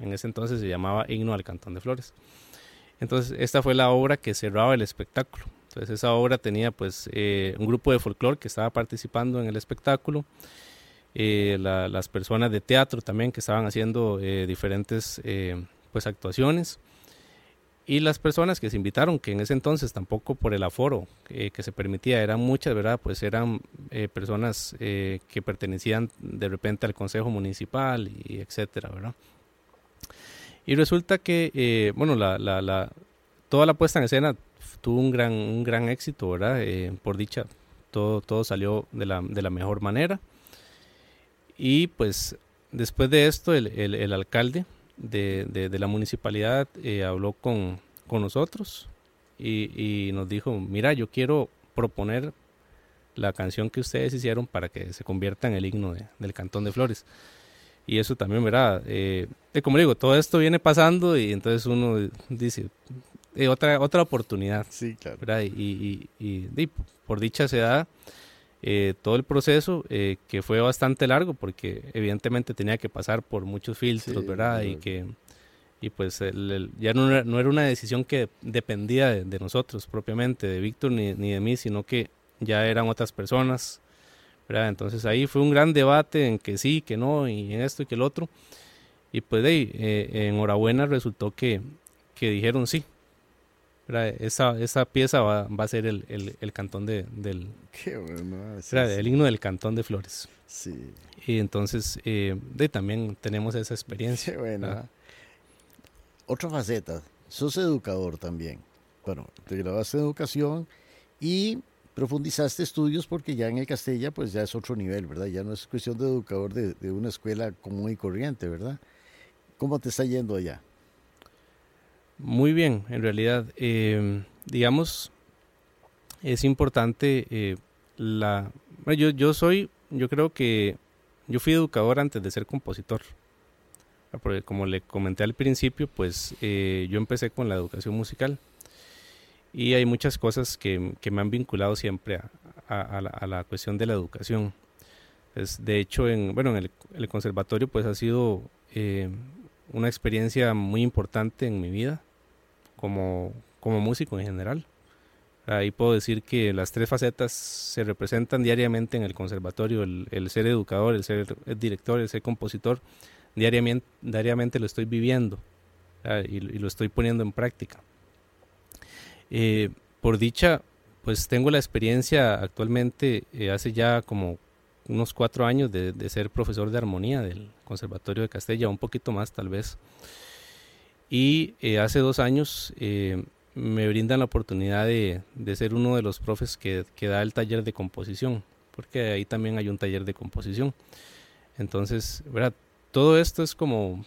En ese entonces se llamaba Himno al Cantón de Flores. Entonces, esta fue la obra que cerraba el espectáculo. Entonces, esa obra tenía pues eh, un grupo de folclore que estaba participando en el espectáculo, eh, las personas de teatro también que estaban haciendo eh, diferentes pues actuaciones y las personas que se invitaron, que en ese entonces tampoco por el aforo que se permitía, eran muchas, ¿verdad? Pues eran personas que pertenecían de repente al consejo municipal y etcétera, ¿verdad? Y resulta que, eh, bueno, la, la, la, toda la puesta en escena tuvo un gran, un gran éxito, ¿verdad? Eh, por dicha, todo, todo salió de la, de la mejor manera. Y pues después de esto, el, el, el alcalde de, de, la municipalidad eh, habló con, con nosotros y, y, nos dijo, mira, yo quiero proponer la canción que ustedes hicieron para que se convierta en el himno del Cantón de Flores y eso también, ¿verdad? Eh, como digo, todo esto viene pasando y entonces uno dice, eh, otra, otra oportunidad. Sí, claro. ¿verdad? Y, y, por dicha se da eh, todo el proceso eh, que fue bastante largo porque evidentemente tenía que pasar por muchos filtros, ¿verdad? Y que y pues ya no era, no era, una decisión que dependía de, de nosotros propiamente, de Víctor ni, ni, de mí, sino que ya eran otras personas entonces ahí fue un gran debate en que sí, que no, y en esto y que el otro. Y pues de eh, enhorabuena resultó que, que dijeron sí. Esa, esa pieza va, va, a ser el, el, cantón de, del... Qué bueno. el himno del cantón de Flores. Sí. Y entonces eh, de, también tenemos esa experiencia. Qué bueno. Otra faceta, sos educador también. Bueno, te grabaste en educación y profundizaste estudios porque ya en el Castella pues ya es otro nivel, ¿verdad? Ya no es cuestión de educador de, de una escuela común y corriente, ¿verdad? ¿Cómo te está yendo allá? Muy bien, en realidad, eh, digamos, es importante eh, la... Yo, yo soy, yo creo que yo fui educador antes de ser compositor. Porque como le comenté al principio, pues eh, yo empecé con la educación musical y hay muchas cosas que, que me han vinculado siempre a, a, la, cuestión de la educación. Pues, de hecho, en, bueno, en el, el conservatorio pues ha sido eh, una experiencia muy importante en mi vida como, como músico en general. Ahí puedo decir que las tres facetas se representan diariamente en el conservatorio, el, el ser educador, el ser director, el ser compositor, diariamente, diariamente lo estoy viviendo y, y, lo estoy poniendo en práctica. Eh, por dicha, pues tengo la experiencia actualmente, eh, hace ya como unos cuatro años de, de, ser profesor de armonía del Conservatorio de Castella, un poquito más tal vez. Y eh, hace dos años eh, me brindan la oportunidad de, de, ser uno de los profes que, que, da el taller de composición, porque ahí también hay un taller de composición. Entonces, ¿verdad? todo esto es como,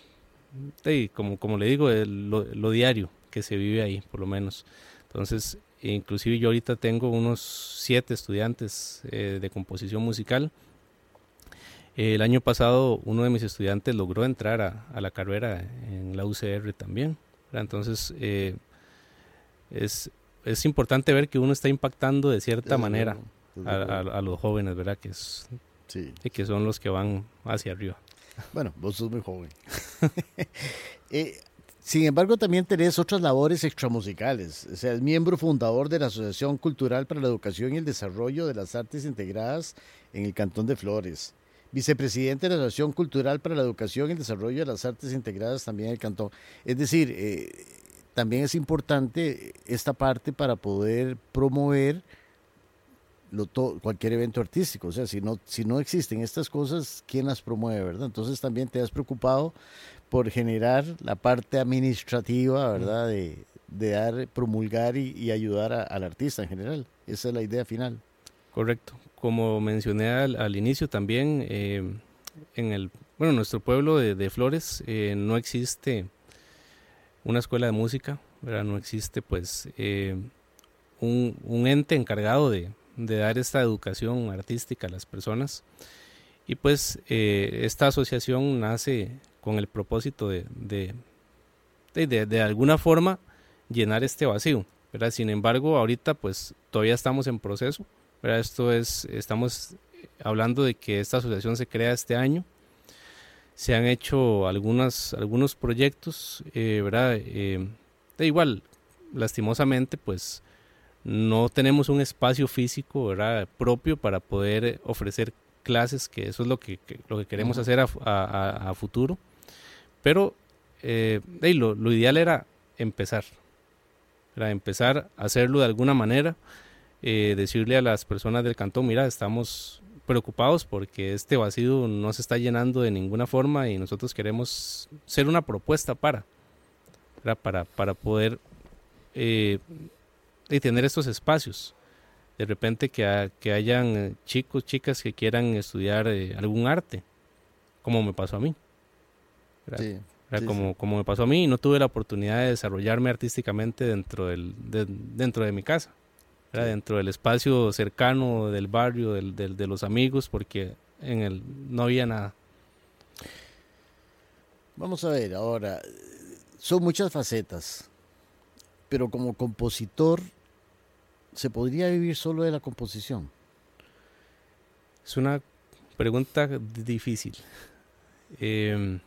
como, como le digo, lo, lo diario que se vive ahí, por lo menos. Entonces, inclusive yo ahorita tengo unos siete estudiantes eh, de composición musical. El año pasado uno de mis estudiantes logró entrar a, a la carrera en la UCR también. Entonces, eh, es, es importante ver que uno está impactando de cierta manera a, a, a, los jóvenes, ¿verdad? Que, es, sí. que son los que van hacia arriba. Bueno, vos sos muy joven. eh, sin embargo, también tenés otras labores extramusicales. O sea, es miembro fundador de la Asociación Cultural para la Educación y el Desarrollo de las Artes Integradas en el Cantón de Flores. Vicepresidente de la Asociación Cultural para la Educación y el Desarrollo de las Artes Integradas también en el Cantón. Es decir, eh, también es importante esta parte para poder promover lo to, cualquier evento artístico. O sea, si no, si no existen estas cosas, ¿quién las promueve, verdad? Entonces también te has preocupado por generar la parte administrativa, ¿verdad? De, de dar, promulgar y, y ayudar a, al artista en general. Esa es la idea final. Correcto. Como mencioné al, inicio también, eh, en el, bueno, nuestro pueblo de, Flores eh, no existe una escuela de música. No existe pues eh, un, ente encargado de, dar esta educación artística a las personas. Y pues esta asociación nace con el propósito de, de, de, de, alguna forma llenar este vacío. ¿verdad? Sin embargo, ahorita pues todavía estamos en proceso. ¿Verdad? Esto es, estamos hablando de que esta asociación se crea este año. Se han hecho algunas, algunos proyectos, eh, ¿verdad? Eh, de igual, lastimosamente, pues no tenemos un espacio físico ¿verdad? propio para poder ofrecer clases, que eso es lo que, que lo que queremos uh -huh. hacer a, a, a futuro. Pero eh, lo, lo, ideal era empezar, era empezar a hacerlo de alguna manera, eh, decirle a las personas del cantón, mira, estamos preocupados porque este vacío no se está llenando de ninguna forma y nosotros queremos ser una propuesta para, para, para poder eh, y tener estos espacios. De repente que, que hayan chicos, chicas que quieran estudiar eh, algún arte, como me pasó a mí. Sí, sí, como, sí. como me pasó a mí, no tuve la oportunidad de desarrollarme artísticamente dentro, del, de, dentro de mi casa, dentro del espacio cercano del barrio, del, del, de los amigos, porque en el, no había nada. Vamos a ver, ahora, son muchas facetas, pero como compositor, ¿se podría vivir solo de la composición? Es una pregunta difícil. Eh,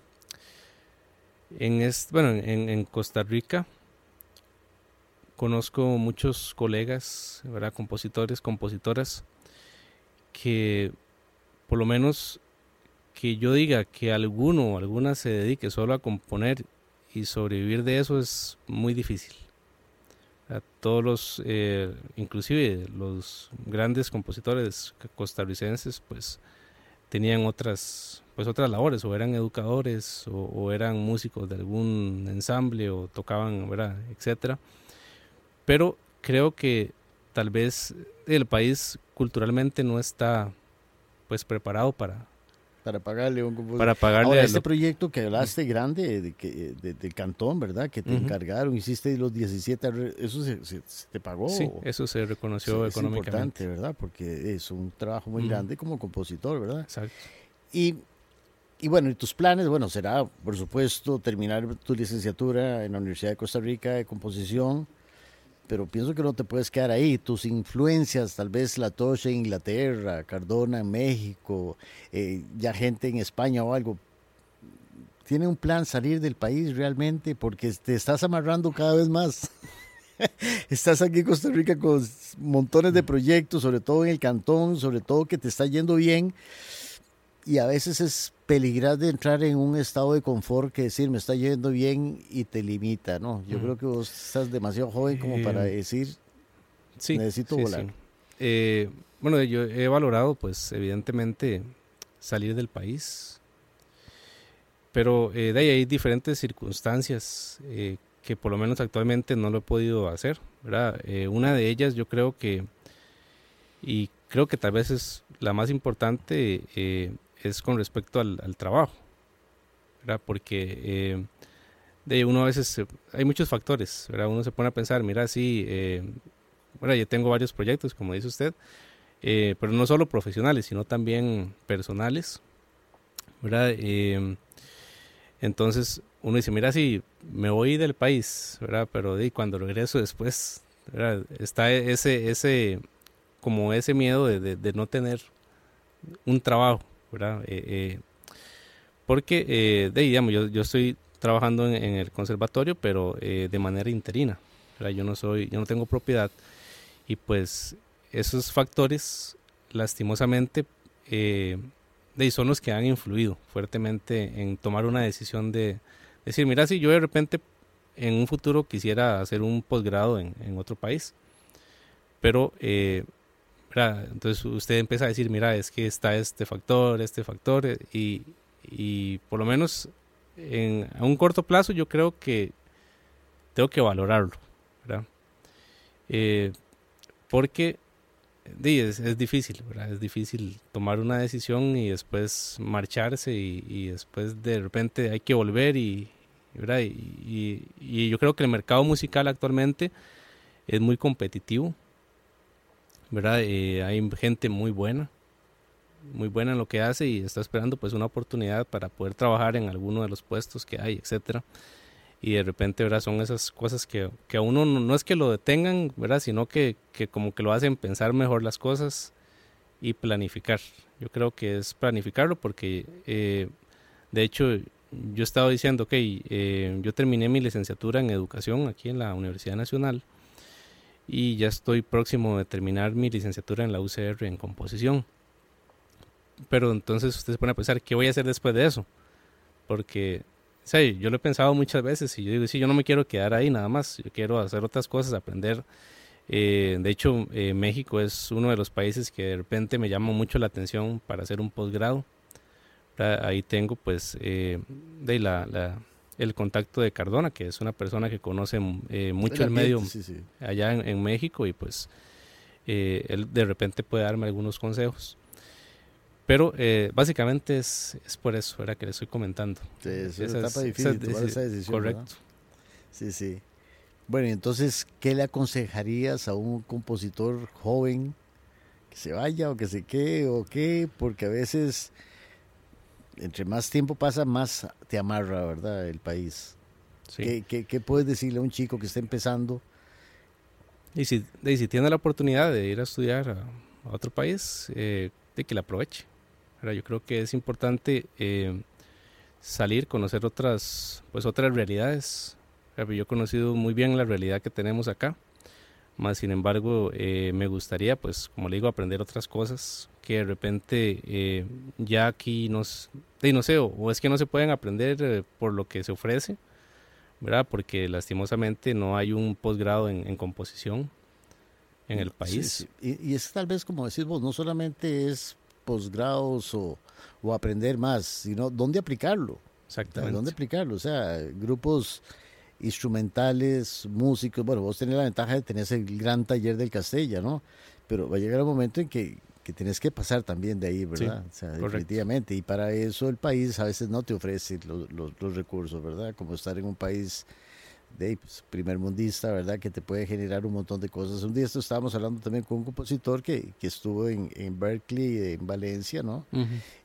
en, este, bueno, en, en, Costa Rica conozco muchos colegas, ¿verdad? compositores, compositoras, que por lo menos que yo diga que alguno o alguna se dedique solo a componer y sobrevivir de eso es muy difícil. A todos los, eh, inclusive los grandes compositores costarricenses, pues tenían otras, pues otras labores, o eran educadores, o, eran músicos de algún ensamble, o tocaban, ¿verdad? etcétera. Pero creo que tal vez el país culturalmente no está pues preparado para para pagarle un para pagarle Ahora, este proyecto que hablaste grande de, que del cantón verdad que te encargaron hiciste los 17 eso se, te pagó sí eso se reconoció es económicamente. importante verdad porque es un trabajo muy grande como compositor verdad exacto. Y y bueno, y tus planes, bueno, será, por supuesto, terminar tu licenciatura en la Universidad de Costa Rica de composición, pero pienso que no te puedes quedar ahí. Tus influencias, tal vez La Toche en Inglaterra, Cardona en México, eh, ya gente en España o algo. ¿Tiene un plan salir del país realmente? Porque te estás amarrando cada vez más. estás aquí en Costa Rica con montones de proyectos, sobre todo en el cantón, sobre todo que te está yendo bien y a veces es peligrar de entrar en un estado de confort que decir me está yendo bien y te limita, ¿no? Yo creo que vos estás demasiado joven como para eh, decir sí, necesito volar. Eh, bueno, yo he valorado pues evidentemente salir del país, pero eh, de ahí hay diferentes circunstancias que por lo menos actualmente no lo he podido hacer, ¿verdad? una de ellas yo creo que, y creo que tal vez es la más importante, es con respecto al, trabajo, ¿verdad? Porque eh, de uno a veces hay muchos factores, ¿verdad? Uno se pone a pensar, mira, sí, eh, bueno, yo tengo varios proyectos, como dice usted, eh, pero no solo profesionales, sino también personales, ¿verdad? entonces uno dice, mira, sí, me voy del país, ¿verdad? Pero cuando regreso después, ¿verdad? Está ese, ese, como ese miedo de, de no tener un trabajo, ¿verdad? Eh, eh, porque, eh, de, digamos, yo, yo estoy trabajando en, el conservatorio, pero de manera interina, ¿verdad? Yo no soy, yo no tengo propiedad y pues esos factores, lastimosamente, de, son los que han influido fuertemente en tomar una decisión de decir, mira, si yo de repente en un futuro quisiera hacer un posgrado en, en otro país, pero eh, entonces usted empieza a decir, mira, es que está este factor, este factor, eh, y, y por lo menos en, a un corto plazo yo creo que tengo que valorarlo, ¿verdad? Eh, porque es, es, difícil. Es difícil tomar una decisión y después marcharse y, después de repente hay que volver y. Y, y, yo creo que el mercado musical actualmente es muy competitivo, ¿verdad? Hay gente muy buena, muy buena en lo que hace y está esperando pues una oportunidad para poder trabajar en alguno de los puestos que hay, etcétera. Y de repente, ¿verdad? Son esas cosas que, que a uno no, es que lo detengan, ¿verdad? Sino que, que como que lo hacen pensar mejor las cosas y planificar. Yo creo que es planificarlo porque, eh, de hecho, yo estaba diciendo, ok, eh, yo terminé mi licenciatura en educación aquí en la Universidad Nacional y ya estoy próximo de terminar mi licenciatura en la UCR en composición. Pero entonces usted se pone a pensar, ¿qué voy a hacer después de eso? Porque, sí, yo lo he pensado muchas veces y yo digo, sí, yo no me quiero quedar ahí nada más, yo quiero hacer otras cosas, aprender. Eh, de hecho, eh, México es uno de los países que de repente me llama mucho la atención para hacer un posgrado. Ahí tengo pues eh, de la, la el contacto de Cardona, que es una persona que conoce eh, mucho el, medio allá en, México y pues eh, él de repente puede darme algunos consejos. Pero eh, básicamente es, es, por eso, era que le estoy comentando. Sí, es una etapa difícil tomar esa decisión. Correcto. Sí, sí. Bueno, entonces, ¿qué le aconsejarías a un compositor joven que se vaya o que se quede o qué? Porque a veces entre más tiempo pasa, más te amarra, ¿verdad? El país. ¿Qué, qué, puedes decirle a un chico que está empezando? Y si, si tiene la oportunidad de ir a estudiar a, otro país, eh, de que la aproveche. Yo creo que es importante eh, salir, conocer otras, pues otras realidades. Yo he conocido muy bien la realidad que tenemos acá, Más sin embargo, eh, me gustaría, pues, como le digo, aprender otras cosas que de repente eh, ya aquí nos, no sé, o, es que no se pueden aprender eh, por lo que se ofrece, ¿verdad? Porque lastimosamente no hay un posgrado en, composición en el país. Y, es tal vez, como decís vos, no solamente es posgrados o, o aprender más, sino dónde aplicarlo. Exactamente. ¿Dónde aplicarlo? O sea, grupos instrumentales, músicos. Bueno, vos tenés la ventaja de tener el gran taller del Castella, ¿no? Pero va a llegar un momento en que, que tenés que pasar también de ahí, ¿verdad? o sea, definitivamente. Y para eso el país a veces no te ofrece los, los recursos, ¿verdad? Como estar en un país de pues, primer mundista, ¿verdad? Que te puede generar un montón de cosas. Un día esto estábamos hablando también con un compositor que, que estuvo en, en, Berkeley, en Valencia, ¿no?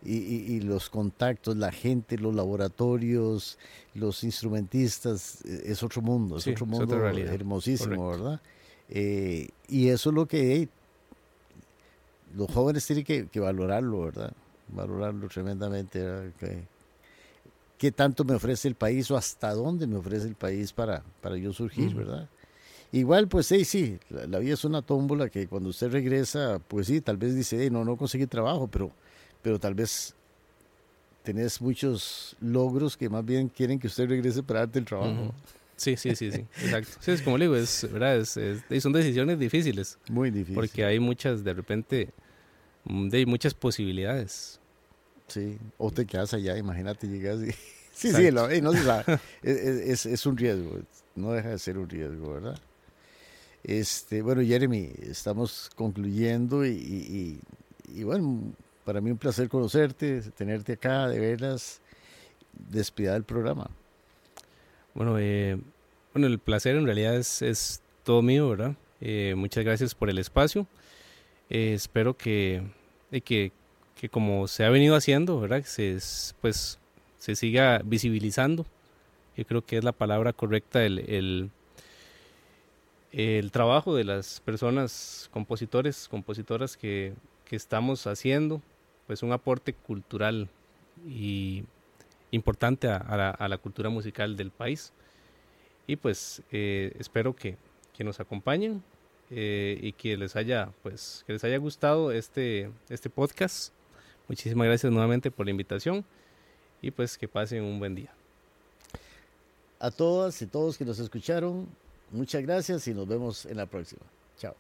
y, y, los contactos, la gente, los laboratorios, los instrumentistas, e, es otro mundo, es otro mundo hermosísimo, ¿verdad? Eh, y eso es lo que los jóvenes tienen que, que valorarlo, ¿verdad? Valorarlo tremendamente, ¿verdad? Qué tanto me ofrece el país o hasta dónde me ofrece el país para, para yo surgir, ¿verdad? Igual, pues sí, sí, la, vida es una tómbola que cuando usted regresa, pues sí, tal vez dice, no, no conseguí trabajo, pero, pero tal vez tenés muchos logros que más bien quieren que usted regrese para darte el trabajo. Sí, sí, sí, sí, exacto. Sí, es como le digo, es, ¿verdad? Es, son decisiones difíciles. Muy difíciles. Porque hay muchas, de repente, mm, hay muchas posibilidades. Sí, o te quedas allá, imagínate, llegas y... Sí, sí, no, es, es, un riesgo, no deja de ser un riesgo, ¿verdad? Este, bueno, Jeremy, estamos concluyendo y, y, bueno, para mí un placer conocerte, tenerte acá, de veras, despida del programa. Bueno, eh, bueno, el placer en realidad es, es todo mío, ¿verdad? Eh, muchas gracias por el espacio. Eh, espero que, que, que como se ha venido haciendo, ¿verdad? Se, pues se siga visibilizando. Yo creo que es la palabra correcta el, el, trabajo de las personas, compositores, compositoras que, estamos haciendo, pues un aporte cultural y importante a, la, cultura musical del país. Y pues eh, espero que, nos acompañen eh, y que les haya pues que les haya gustado este, este podcast. Muchísimas gracias nuevamente por la invitación y pues que pasen un buen día. A todas y todos que nos escucharon, muchas gracias y nos vemos en la próxima. Chao.